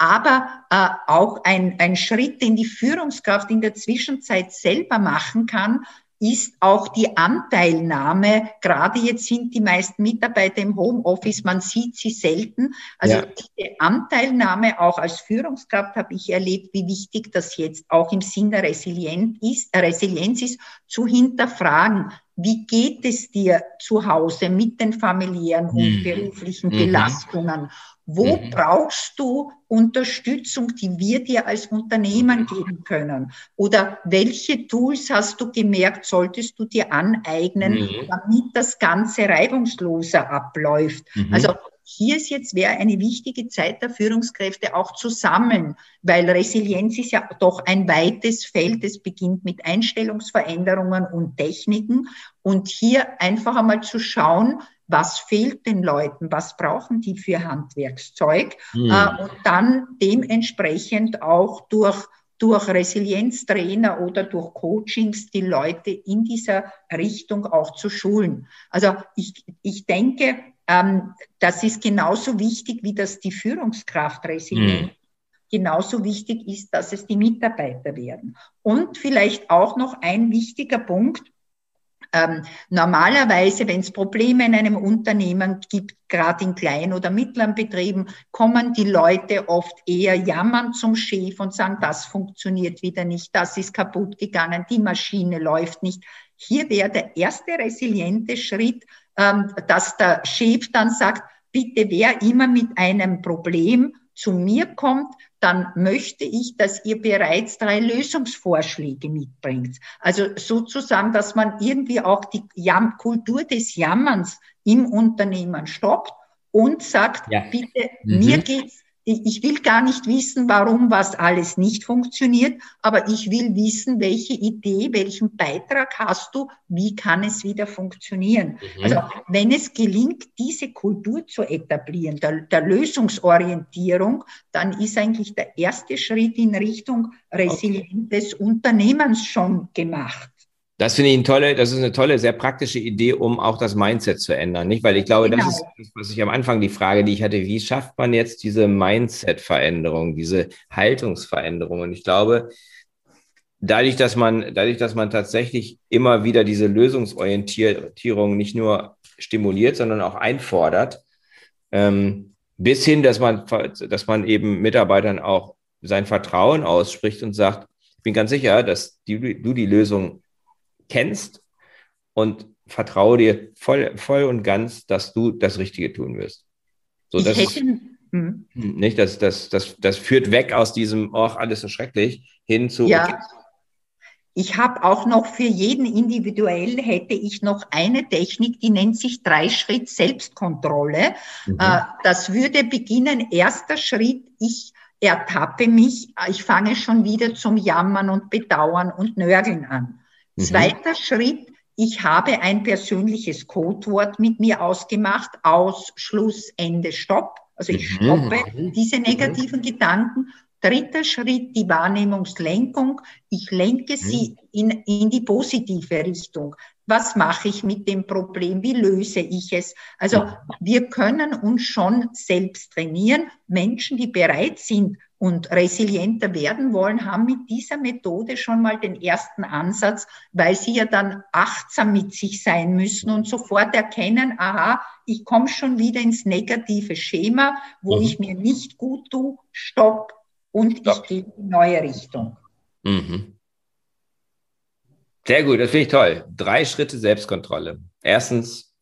aber äh, auch ein, ein Schritt, den die Führungskraft in der Zwischenzeit selber machen kann, ist auch die Anteilnahme, gerade jetzt sind die meisten Mitarbeiter im Homeoffice, man sieht sie selten. Also ja. die Anteilnahme auch als Führungskraft habe ich erlebt, wie wichtig das jetzt auch im Sinne Resilient ist, äh, Resilienz ist, zu hinterfragen. wie geht es dir zu Hause mit den familiären und mhm. beruflichen mhm. Belastungen? Wo mhm. brauchst du Unterstützung, die wir dir als Unternehmen geben können? Oder welche Tools hast du gemerkt, solltest du dir aneignen, mhm. damit das Ganze reibungsloser abläuft? Mhm. Also hier ist jetzt wäre eine wichtige Zeit der Führungskräfte auch zu sammeln, weil Resilienz ist ja doch ein weites Feld. Es beginnt mit Einstellungsveränderungen und Techniken. Und hier einfach einmal zu schauen, was fehlt den Leuten, was brauchen die für Handwerkszeug mhm. äh, und dann dementsprechend auch durch durch Resilienztrainer oder durch Coachings die Leute in dieser Richtung auch zu schulen. Also ich, ich denke, ähm, das ist genauso wichtig, wie das die Führungskraft resilient. Mhm. Genauso wichtig ist, dass es die Mitarbeiter werden. Und vielleicht auch noch ein wichtiger Punkt, ähm, normalerweise, wenn es Probleme in einem Unternehmen gibt, gerade in kleinen oder mittleren Betrieben, kommen die Leute oft eher jammern zum Chef und sagen, das funktioniert wieder nicht, das ist kaputt gegangen, die Maschine läuft nicht. Hier wäre der erste resiliente Schritt, ähm, dass der Chef dann sagt, bitte wer immer mit einem Problem zu mir kommt, dann möchte ich, dass ihr bereits drei Lösungsvorschläge mitbringt. Also sozusagen, dass man irgendwie auch die Jam Kultur des Jammerns im Unternehmen stoppt und sagt, ja. bitte, mhm. mir geht's ich will gar nicht wissen, warum was alles nicht funktioniert, aber ich will wissen, welche Idee, welchen Beitrag hast du, wie kann es wieder funktionieren. Mhm. Also wenn es gelingt, diese Kultur zu etablieren, der, der, Lösungsorientierung, dann ist eigentlich der erste Schritt in Richtung resilientes okay. Unternehmens schon gemacht. Das finde ich eine tolle, das ist eine tolle, sehr praktische Idee, um auch das Mindset zu ändern, nicht? Weil ich glaube, genau. das ist das, was ich am Anfang die Frage, die ich hatte, wie schafft man jetzt diese Mindset-Veränderung, diese Haltungsveränderung? Und ich glaube, dadurch, dass man, dadurch, dass man tatsächlich immer wieder diese Lösungsorientierung nicht nur stimuliert, sondern auch einfordert, ähm, bis hin, dass man, dass man eben Mitarbeitern auch sein Vertrauen ausspricht und sagt, ich bin ganz sicher, dass die, du die Lösung kennst und vertraue dir voll, voll und ganz, dass du das Richtige tun wirst. So, das hätte, ist, hm. nicht, das, das, das, das führt weg aus diesem, ach, alles so schrecklich, hin zu, ja. Okay. Ich habe auch noch für jeden individuell hätte ich noch eine Technik, die nennt sich Dreischritt Selbstkontrolle. Mhm. Äh, das würde beginnen, erster Schritt, ich ertappe mich, ich fange schon wieder zum Jammern und Bedauern und Nörgeln an. Mhm. Zweiter Schritt, ich habe ein persönliches Codewort mit mir ausgemacht, aus, Schluss, Ende, Stopp. Also ich mhm. stoppe mhm. diese negativen mhm. Gedanken. Dritter Schritt, die Wahrnehmungslenkung. Ich lenke sie in, in die positive Richtung. Was mache ich mit dem Problem? Wie löse ich es? Also wir können uns schon selbst trainieren. Menschen, die bereit sind, und resilienter werden wollen, haben mit dieser Methode schon mal den ersten Ansatz, weil sie ja dann achtsam mit sich sein müssen und sofort erkennen, aha, ich komme schon wieder ins negative Schema, wo mhm. ich mir nicht gut tue, stopp und stopp. ich gehe in die neue Richtung. Mhm. Sehr gut, das finde ich toll. Drei Schritte Selbstkontrolle. Erstens,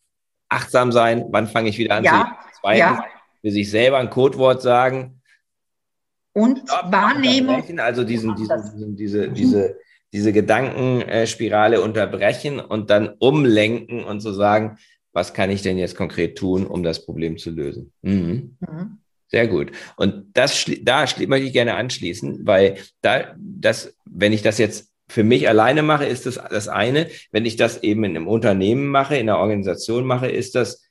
achtsam sein, wann fange ich wieder an ja, zu Zweitens, ja. für sich selber ein Codewort sagen, und Stopp, Wahrnehmung. Also diesen, diesen, diesen, diese, diese, diese Gedankenspirale unterbrechen und dann umlenken und zu so sagen, was kann ich denn jetzt konkret tun, um das Problem zu lösen? Mhm. Mhm. Sehr gut. Und das, da möchte ich gerne anschließen, weil da, das, wenn ich das jetzt für mich alleine mache, ist das das eine. Wenn ich das eben in einem Unternehmen mache, in einer Organisation mache, ist das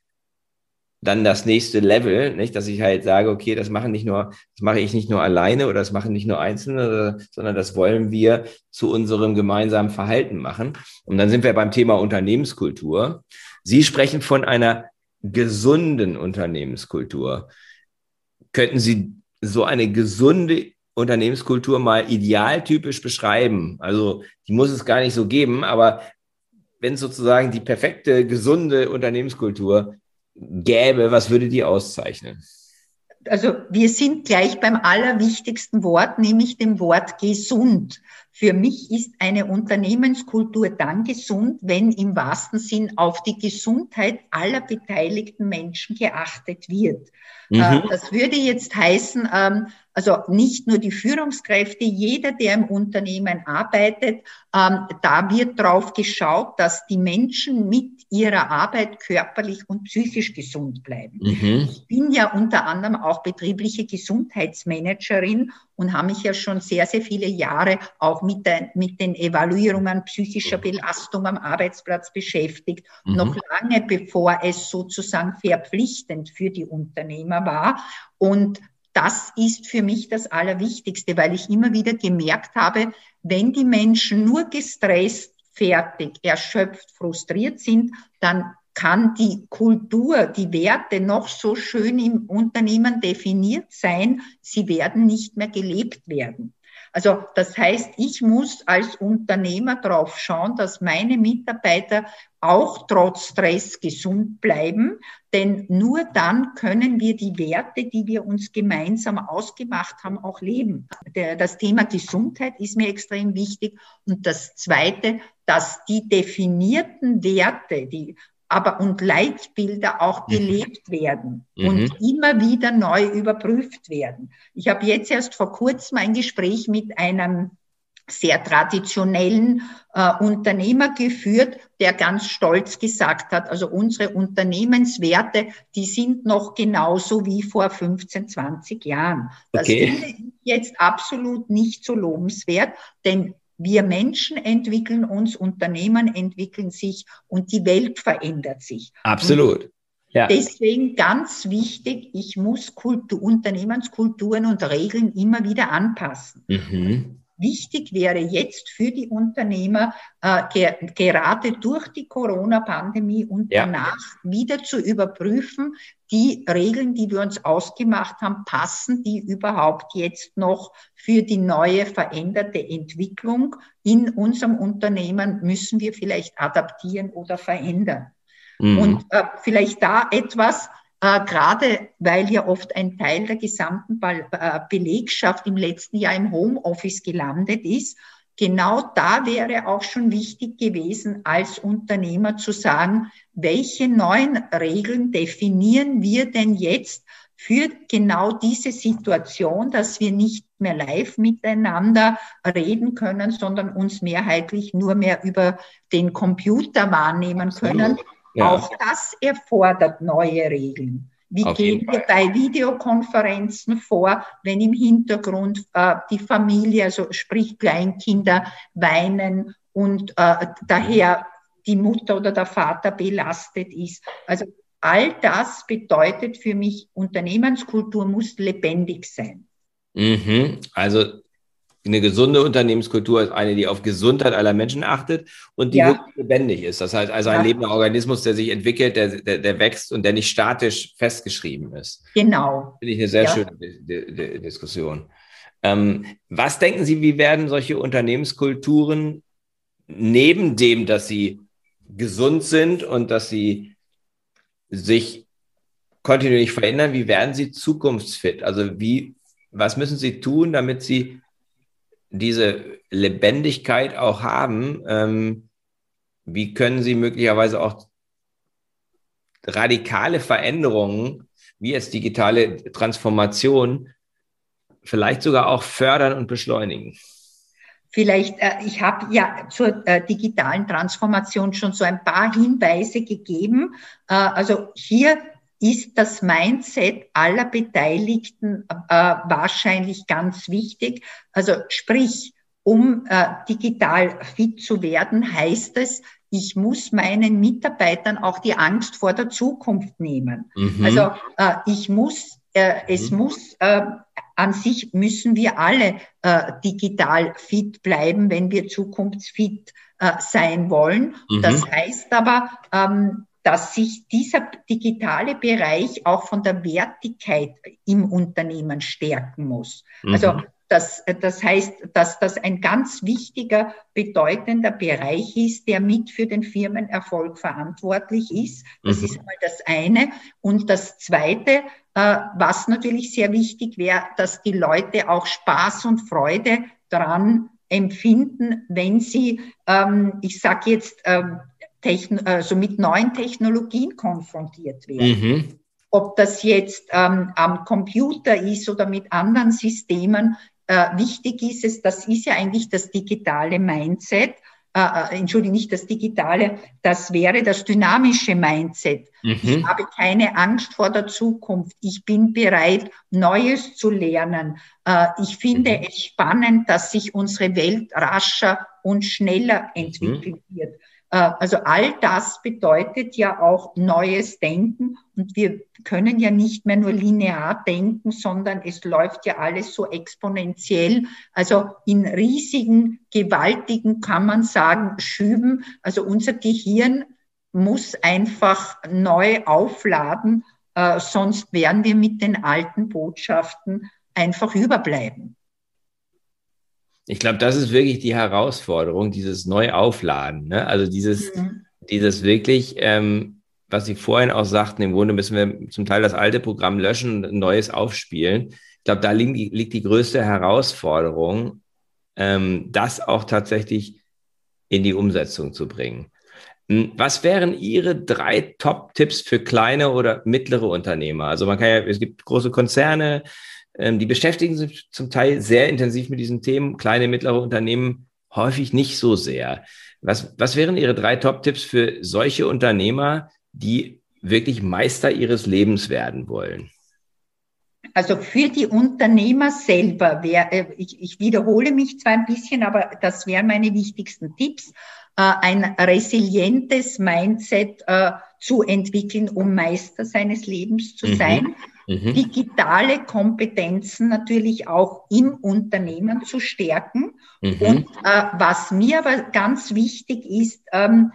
dann das nächste Level, nicht, dass ich halt sage, okay, das machen nicht nur, das mache ich nicht nur alleine oder das machen nicht nur Einzelne, sondern das wollen wir zu unserem gemeinsamen Verhalten machen. Und dann sind wir beim Thema Unternehmenskultur. Sie sprechen von einer gesunden Unternehmenskultur. Könnten Sie so eine gesunde Unternehmenskultur mal idealtypisch beschreiben? Also, die muss es gar nicht so geben, aber wenn sozusagen die perfekte, gesunde Unternehmenskultur gäbe, was würde die auszeichnen? Also wir sind gleich beim allerwichtigsten Wort, nämlich dem Wort gesund. Für mich ist eine Unternehmenskultur dann gesund, wenn im wahrsten Sinn auf die Gesundheit aller beteiligten Menschen geachtet wird. Mhm. Äh, das würde jetzt heißen, ähm, also nicht nur die Führungskräfte, jeder, der im Unternehmen arbeitet, ähm, da wird drauf geschaut, dass die Menschen mit ihrer Arbeit körperlich und psychisch gesund bleiben. Mhm. Ich bin ja unter anderem auch betriebliche Gesundheitsmanagerin und habe mich ja schon sehr, sehr viele Jahre auch mit, der, mit den Evaluierungen psychischer Belastung am Arbeitsplatz beschäftigt, mhm. noch lange bevor es sozusagen verpflichtend für die Unternehmer war. Und das ist für mich das Allerwichtigste, weil ich immer wieder gemerkt habe, wenn die Menschen nur gestresst, fertig, erschöpft, frustriert sind, dann kann die Kultur, die Werte noch so schön im Unternehmen definiert sein, sie werden nicht mehr gelebt werden. Also das heißt, ich muss als Unternehmer darauf schauen, dass meine Mitarbeiter auch trotz Stress gesund bleiben, denn nur dann können wir die Werte, die wir uns gemeinsam ausgemacht haben, auch leben. Das Thema Gesundheit ist mir extrem wichtig. Und das Zweite, dass die definierten Werte, die aber und Leitbilder auch mhm. gelebt werden mhm. und immer wieder neu überprüft werden. Ich habe jetzt erst vor kurzem ein Gespräch mit einem sehr traditionellen äh, Unternehmer geführt, der ganz stolz gesagt hat, also unsere Unternehmenswerte, die sind noch genauso wie vor 15, 20 Jahren. Das okay. finde ich jetzt absolut nicht so lobenswert, denn wir Menschen entwickeln uns, Unternehmen entwickeln sich und die Welt verändert sich. Absolut. Ja. Deswegen ganz wichtig, ich muss Kultur, Unternehmenskulturen und Regeln immer wieder anpassen. Mhm. Wichtig wäre jetzt für die Unternehmer, äh, ge gerade durch die Corona-Pandemie und ja. danach wieder zu überprüfen, die Regeln, die wir uns ausgemacht haben, passen die überhaupt jetzt noch für die neue veränderte Entwicklung in unserem Unternehmen? Müssen wir vielleicht adaptieren oder verändern? Mhm. Und äh, vielleicht da etwas, äh, gerade weil ja oft ein Teil der gesamten äh, Belegschaft im letzten Jahr im Homeoffice gelandet ist. Genau da wäre auch schon wichtig gewesen, als Unternehmer zu sagen, welche neuen Regeln definieren wir denn jetzt für genau diese Situation, dass wir nicht mehr live miteinander reden können, sondern uns mehrheitlich nur mehr über den Computer wahrnehmen können. Ja. Auch das erfordert neue Regeln. Wie Auf gehen wir bei Videokonferenzen vor, wenn im Hintergrund äh, die Familie, also sprich Kleinkinder, weinen und äh, daher die Mutter oder der Vater belastet ist? Also all das bedeutet für mich, Unternehmenskultur muss lebendig sein. Mhm. Also eine gesunde Unternehmenskultur ist eine, die auf Gesundheit aller Menschen achtet und die ja. lebendig ist. Das heißt also ein ja. lebender Organismus, der sich entwickelt, der, der, der, wächst und der nicht statisch festgeschrieben ist. Genau. Finde ich eine sehr ja. schöne Diskussion. Ähm, was denken Sie, wie werden solche Unternehmenskulturen neben dem, dass sie gesund sind und dass sie sich kontinuierlich verändern, wie werden sie zukunftsfit? Also wie, was müssen sie tun, damit sie diese Lebendigkeit auch haben, ähm, wie können Sie möglicherweise auch radikale Veränderungen, wie jetzt digitale Transformation, vielleicht sogar auch fördern und beschleunigen? Vielleicht, äh, ich habe ja zur äh, digitalen Transformation schon so ein paar Hinweise gegeben. Äh, also hier ist das Mindset aller Beteiligten äh, wahrscheinlich ganz wichtig. Also sprich, um äh, digital fit zu werden, heißt es, ich muss meinen Mitarbeitern auch die Angst vor der Zukunft nehmen. Mhm. Also äh, ich muss, äh, es mhm. muss, äh, an sich müssen wir alle äh, digital fit bleiben, wenn wir zukunftsfit äh, sein wollen. Mhm. Das heißt aber, ähm, dass sich dieser digitale Bereich auch von der Wertigkeit im Unternehmen stärken muss. Mhm. Also das, das heißt, dass das ein ganz wichtiger, bedeutender Bereich ist, der mit für den Firmenerfolg verantwortlich ist. Das mhm. ist mal das eine. Und das zweite, äh, was natürlich sehr wichtig wäre, dass die Leute auch Spaß und Freude dran empfinden, wenn sie, ähm, ich sage jetzt, ähm, also mit neuen Technologien konfrontiert werden. Mhm. Ob das jetzt ähm, am Computer ist oder mit anderen Systemen, äh, wichtig ist es, das ist ja eigentlich das digitale Mindset. Äh, äh, Entschuldigung, nicht das digitale, das wäre das dynamische Mindset. Mhm. Ich habe keine Angst vor der Zukunft. Ich bin bereit, Neues zu lernen. Äh, ich finde mhm. es spannend, dass sich unsere Welt rascher und schneller entwickelt mhm. wird. Äh, also all das bedeutet ja auch neues Denken und wir können ja nicht mehr nur linear denken, sondern es läuft ja alles so exponentiell, also in riesigen, gewaltigen, kann man sagen, Schüben. Also unser Gehirn muss einfach neu aufladen, äh, sonst werden wir mit den alten Botschaften einfach überbleiben. Ich glaube, das ist wirklich die Herausforderung, dieses Neuaufladen. Ne? Also dieses, mhm. dieses wirklich, ähm, was Sie vorhin auch sagten, im Grunde müssen wir zum Teil das alte Programm löschen und ein neues aufspielen. Ich glaube, da liegt die, liegt die größte Herausforderung, ähm, das auch tatsächlich in die Umsetzung zu bringen. Hm, was wären Ihre drei Top-Tipps für kleine oder mittlere Unternehmer? Also man kann ja, es gibt große Konzerne, ähm, die beschäftigen sich zum Teil sehr intensiv mit diesen Themen, kleine, mittlere Unternehmen häufig nicht so sehr. Was, was wären Ihre drei Top-Tipps für solche Unternehmer, die wirklich Meister ihres Lebens werden wollen? Also für die Unternehmer selber, wär, äh, ich, ich wiederhole mich zwar ein bisschen, aber das wären meine wichtigsten Tipps, äh, ein resilientes Mindset äh, zu entwickeln, um Meister seines Lebens zu mhm. sein mhm. Digitale Kompetenzen natürlich auch im Unternehmen zu stärken. Mhm. Und äh, was mir aber ganz wichtig ist, ähm,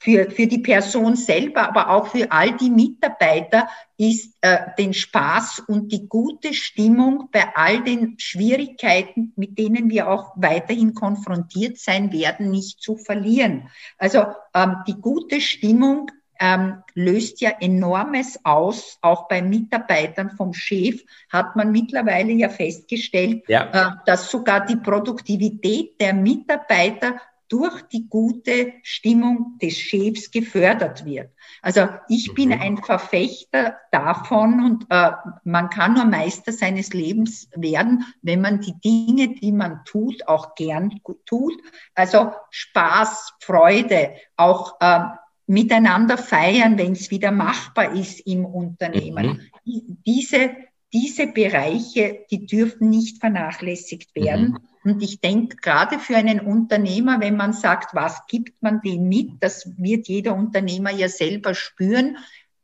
für, für die Person selber, aber auch für all die Mitarbeiter ist äh, den Spaß und die gute Stimmung bei all den Schwierigkeiten, mit denen wir auch weiterhin konfrontiert sein werden, nicht zu verlieren. Also ähm, die gute Stimmung ähm, löst ja enormes aus. Auch bei Mitarbeitern vom Chef hat man mittlerweile ja festgestellt, ja. Äh, dass sogar die Produktivität der Mitarbeiter durch die gute Stimmung des Chefs gefördert wird. Also ich bin mhm. ein Verfechter davon und äh, man kann nur Meister seines Lebens werden, wenn man die Dinge, die man tut, auch gern tut. Also Spaß, Freude, auch äh, miteinander feiern, wenn es wieder machbar ist im Unternehmen. Mhm. Diese, diese Bereiche, die dürfen nicht vernachlässigt werden. Mhm. Und ich denke, gerade für einen Unternehmer, wenn man sagt, was gibt man dem mit, das wird jeder Unternehmer ja selber spüren.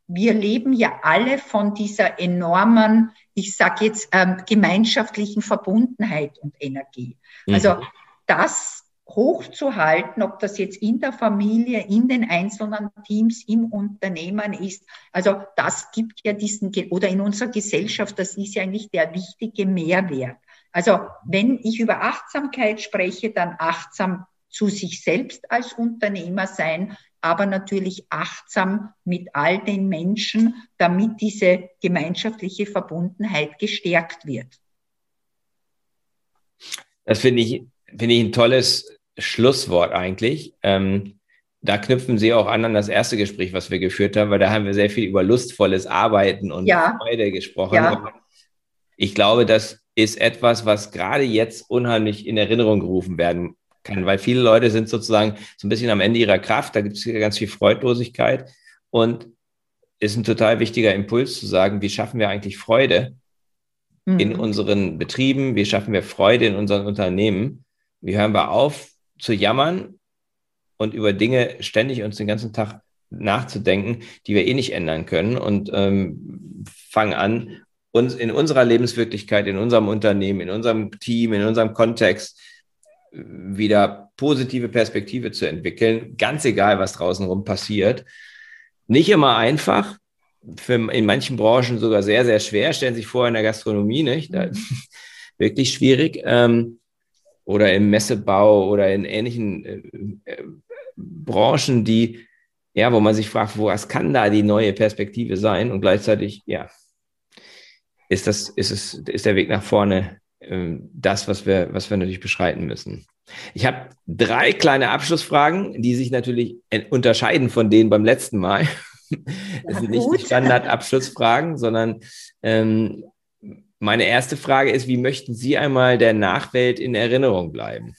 Wir leben ja alle von dieser enormen, ich sage jetzt, ähm, gemeinschaftlichen Verbundenheit und Energie. Also mhm. das hochzuhalten, ob das jetzt in der Familie, in den einzelnen Teams, im Unternehmen ist. Also das gibt ja diesen, oder in unserer Gesellschaft, das ist ja eigentlich der wichtige Mehrwert. Also wenn ich über Achtsamkeit spreche, dann achtsam zu sich selbst als Unternehmer sein, aber natürlich achtsam mit all den Menschen, damit diese gemeinschaftliche Verbundenheit gestärkt wird. Das finde ich, finde ich ein tolles Schlusswort eigentlich. Ähm, da knüpfen Sie auch an an das erste Gespräch, was wir geführt haben, weil da haben wir sehr viel über lustvolles Arbeiten und ja. Freude gesprochen. Ja. Ich glaube, das ist etwas, was gerade jetzt unheimlich in Erinnerung gerufen werden kann, weil viele Leute sind sozusagen so ein bisschen am Ende ihrer Kraft. Da gibt es ganz viel Freudlosigkeit und ist ein total wichtiger Impuls zu sagen, wie schaffen wir eigentlich Freude mhm. in unseren Betrieben, wie schaffen wir Freude in unseren Unternehmen, wie hören wir auf, zu jammern und über Dinge ständig uns den ganzen Tag nachzudenken, die wir eh nicht ändern können und ähm, fangen an, uns in unserer Lebenswirklichkeit, in unserem Unternehmen, in unserem Team, in unserem Kontext wieder positive Perspektive zu entwickeln, ganz egal, was draußen rum passiert. Nicht immer einfach, für, in manchen Branchen sogar sehr, sehr schwer. Stellen Sie sich vor, in der Gastronomie, nicht? *laughs* Wirklich schwierig. Ähm, oder im Messebau oder in ähnlichen äh, äh, Branchen, die, ja, wo man sich fragt, wo, was kann da die neue Perspektive sein? Und gleichzeitig, ja, ist das, ist es, ist der Weg nach vorne ähm, das, was wir, was wir natürlich beschreiten müssen. Ich habe drei kleine Abschlussfragen, die sich natürlich unterscheiden von denen beim letzten Mal. *laughs* Das sind nicht die Standardabschlussfragen, sondern ähm, meine erste Frage ist, wie möchten Sie einmal der Nachwelt in Erinnerung bleiben?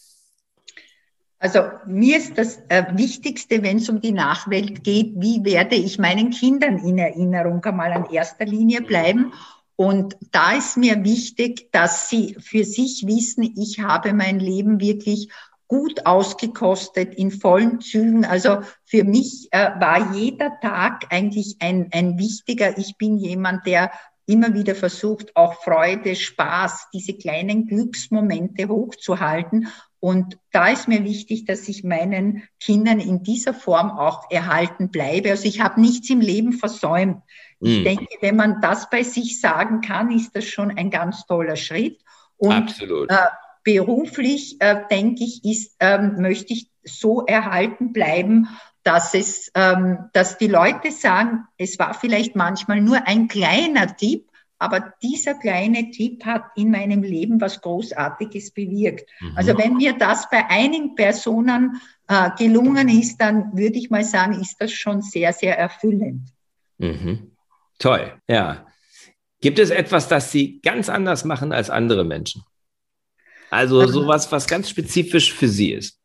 Also mir ist das äh, Wichtigste, wenn es um die Nachwelt geht, wie werde ich meinen Kindern in Erinnerung einmal an erster Linie bleiben. Und da ist mir wichtig, dass sie für sich wissen, ich habe mein Leben wirklich gut ausgekostet, in vollen Zügen. Also für mich äh, war jeder Tag eigentlich ein, ein wichtiger. Ich bin jemand, der immer wieder versucht, auch Freude, Spaß, diese kleinen Glücksmomente hochzuhalten. Und da ist mir wichtig, dass ich meinen Kindern in dieser Form auch erhalten bleibe. Also ich habe nichts im Leben versäumt. Ich mm. denke, wenn man das bei sich sagen kann, ist das schon ein ganz toller Schritt. Und Absolut. Äh, beruflich, äh, denke ich, ist, ähm, möchte ich so erhalten bleiben, dass es, ähm, dass die Leute sagen, es war vielleicht manchmal nur ein kleiner Tipp, aber dieser kleine Tipp hat in meinem Leben was Großartiges bewirkt. Mhm. Also wenn mir das bei einigen Personen äh, gelungen ist, dann würde ich mal sagen, ist das schon sehr, sehr erfüllend. Mhm. Toll, ja. Gibt es etwas, das Sie ganz anders machen als andere Menschen? Also, also sowas, was ganz spezifisch für Sie ist.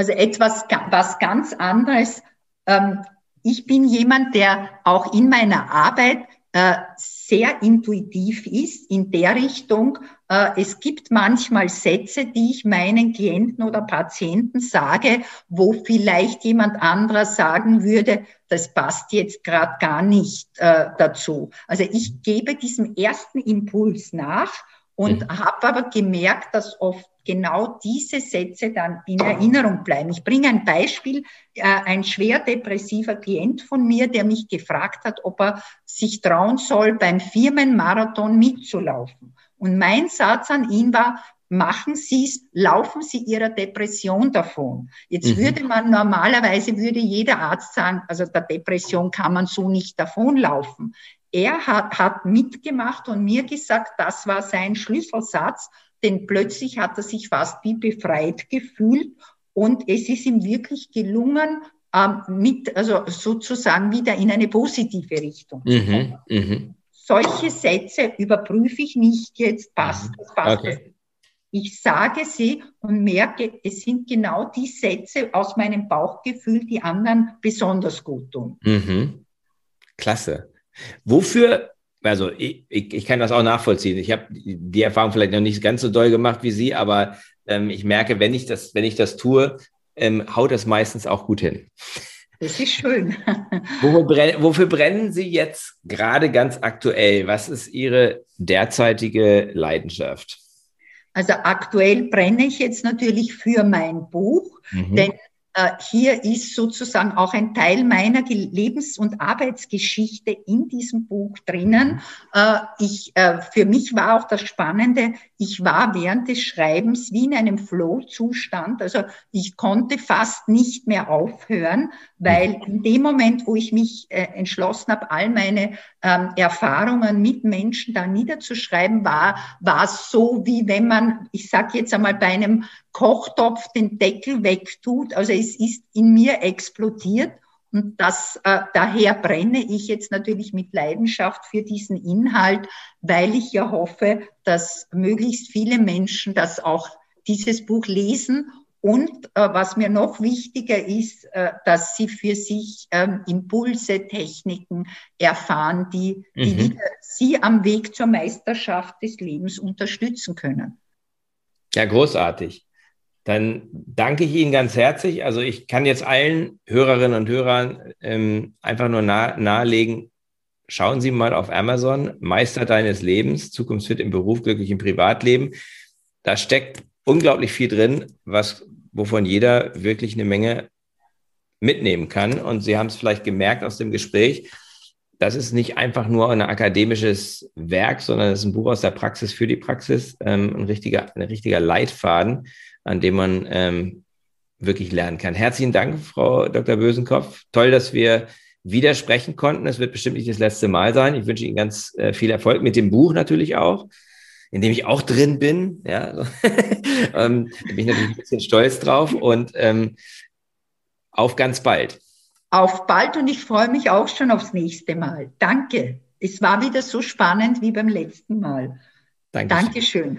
Also etwas, was ganz anderes. Ähm, ich bin jemand, der auch in meiner Arbeit äh, sehr intuitiv ist in der Richtung, äh, es gibt manchmal Sätze, die ich meinen Klienten oder Patienten sage, wo vielleicht jemand anderer sagen würde, das passt jetzt gerade gar nicht äh, dazu. Also ich gebe diesem ersten Impuls nach und mhm. habe aber gemerkt, dass oft genau diese Sätze dann in Erinnerung bleiben. Ich bringe ein Beispiel. Äh, ein schwer depressiver Klient von mir, der mich gefragt hat, ob er sich trauen soll, beim Firmenmarathon mitzulaufen. Und mein Satz an ihn war, machen Sie es, laufen Sie Ihrer Depression davon. Jetzt mhm. würde man normalerweise, würde jeder Arzt sagen, also der Depression kann man so nicht davonlaufen. Er hat, hat mitgemacht und mir gesagt, das war sein Schlüsselsatz denn plötzlich hat er sich fast wie befreit gefühlt und es ist ihm wirklich gelungen, ähm, mit, also sozusagen wieder in eine positive Richtung zu kommen. Mhm, mh. Solche Sätze überprüfe ich nicht jetzt, passt das, passt okay. das. Ich sage sie und merke, es sind genau die Sätze aus meinem Bauchgefühl, die anderen besonders gut tun. Mhm. Klasse. Wofür also ich, ich, ich, kann das auch nachvollziehen. Ich habe die Erfahrung vielleicht noch nicht ganz so doll gemacht wie Sie, aber ähm, ich merke, wenn ich das, wenn ich das tue, ähm, haut das meistens auch gut hin. Das ist schön. *laughs* wofür, brennen, wofür brennen Sie jetzt gerade ganz aktuell? Was ist Ihre derzeitige Leidenschaft? Also aktuell brenne ich jetzt natürlich für mein Buch, mhm. denn hier ist sozusagen auch ein Teil meiner Lebens- und Arbeitsgeschichte in diesem Buch drinnen. Äh, ich, äh, für mich war auch das Spannende, ich war während des Schreibens wie in einem Flow-Zustand. Also ich konnte fast nicht mehr aufhören, weil in dem Moment, wo ich mich entschlossen habe, all meine ähm, Erfahrungen mit Menschen da niederzuschreiben, war, war es so, wie wenn man, ich sage jetzt einmal, bei einem Kochtopf den Deckel wegtut. Also es ist in mir explodiert und das, äh, daher brenne ich jetzt natürlich mit Leidenschaft für diesen Inhalt, weil ich ja hoffe, dass möglichst viele Menschen das auch dieses Buch lesen und äh, was mir noch wichtiger ist, äh, dass sie für sich ähm, Impulse, Techniken erfahren, die, die mhm. sie am Weg zur Meisterschaft des Lebens unterstützen können. Ja, großartig. Dann danke ich Ihnen ganz herzlich. Also ich kann jetzt allen Hörerinnen und Hörern ähm, einfach nur nah, nahelegen, schauen Sie mal auf Amazon, Meister deines Lebens, Zukunftsfit im Beruf, glücklich im Privatleben. Da steckt unglaublich viel drin, was, wovon jeder wirklich eine Menge mitnehmen kann. Und Sie haben es vielleicht gemerkt aus dem Gespräch, das ist nicht einfach nur ein akademisches Werk, sondern es ist ein Buch aus der Praxis für die Praxis, ähm, ein, richtiger, ein richtiger Leitfaden, an dem man ähm, wirklich lernen kann. Herzlichen Dank, Frau Dr. Bösenkopf. Toll, dass wir wieder sprechen konnten. Es wird bestimmt nicht das letzte Mal sein. Ich wünsche Ihnen ganz äh, viel Erfolg mit dem Buch natürlich auch. In dem ich auch drin bin. Ja, *laughs* so. ähm, da bin ich natürlich ein bisschen stolz drauf und ähm, auf ganz bald. Auf bald und ich freue mich auch schon aufs nächste Mal. Danke. Es war wieder so spannend wie beim letzten Mal. Dankeschön. Dankeschön.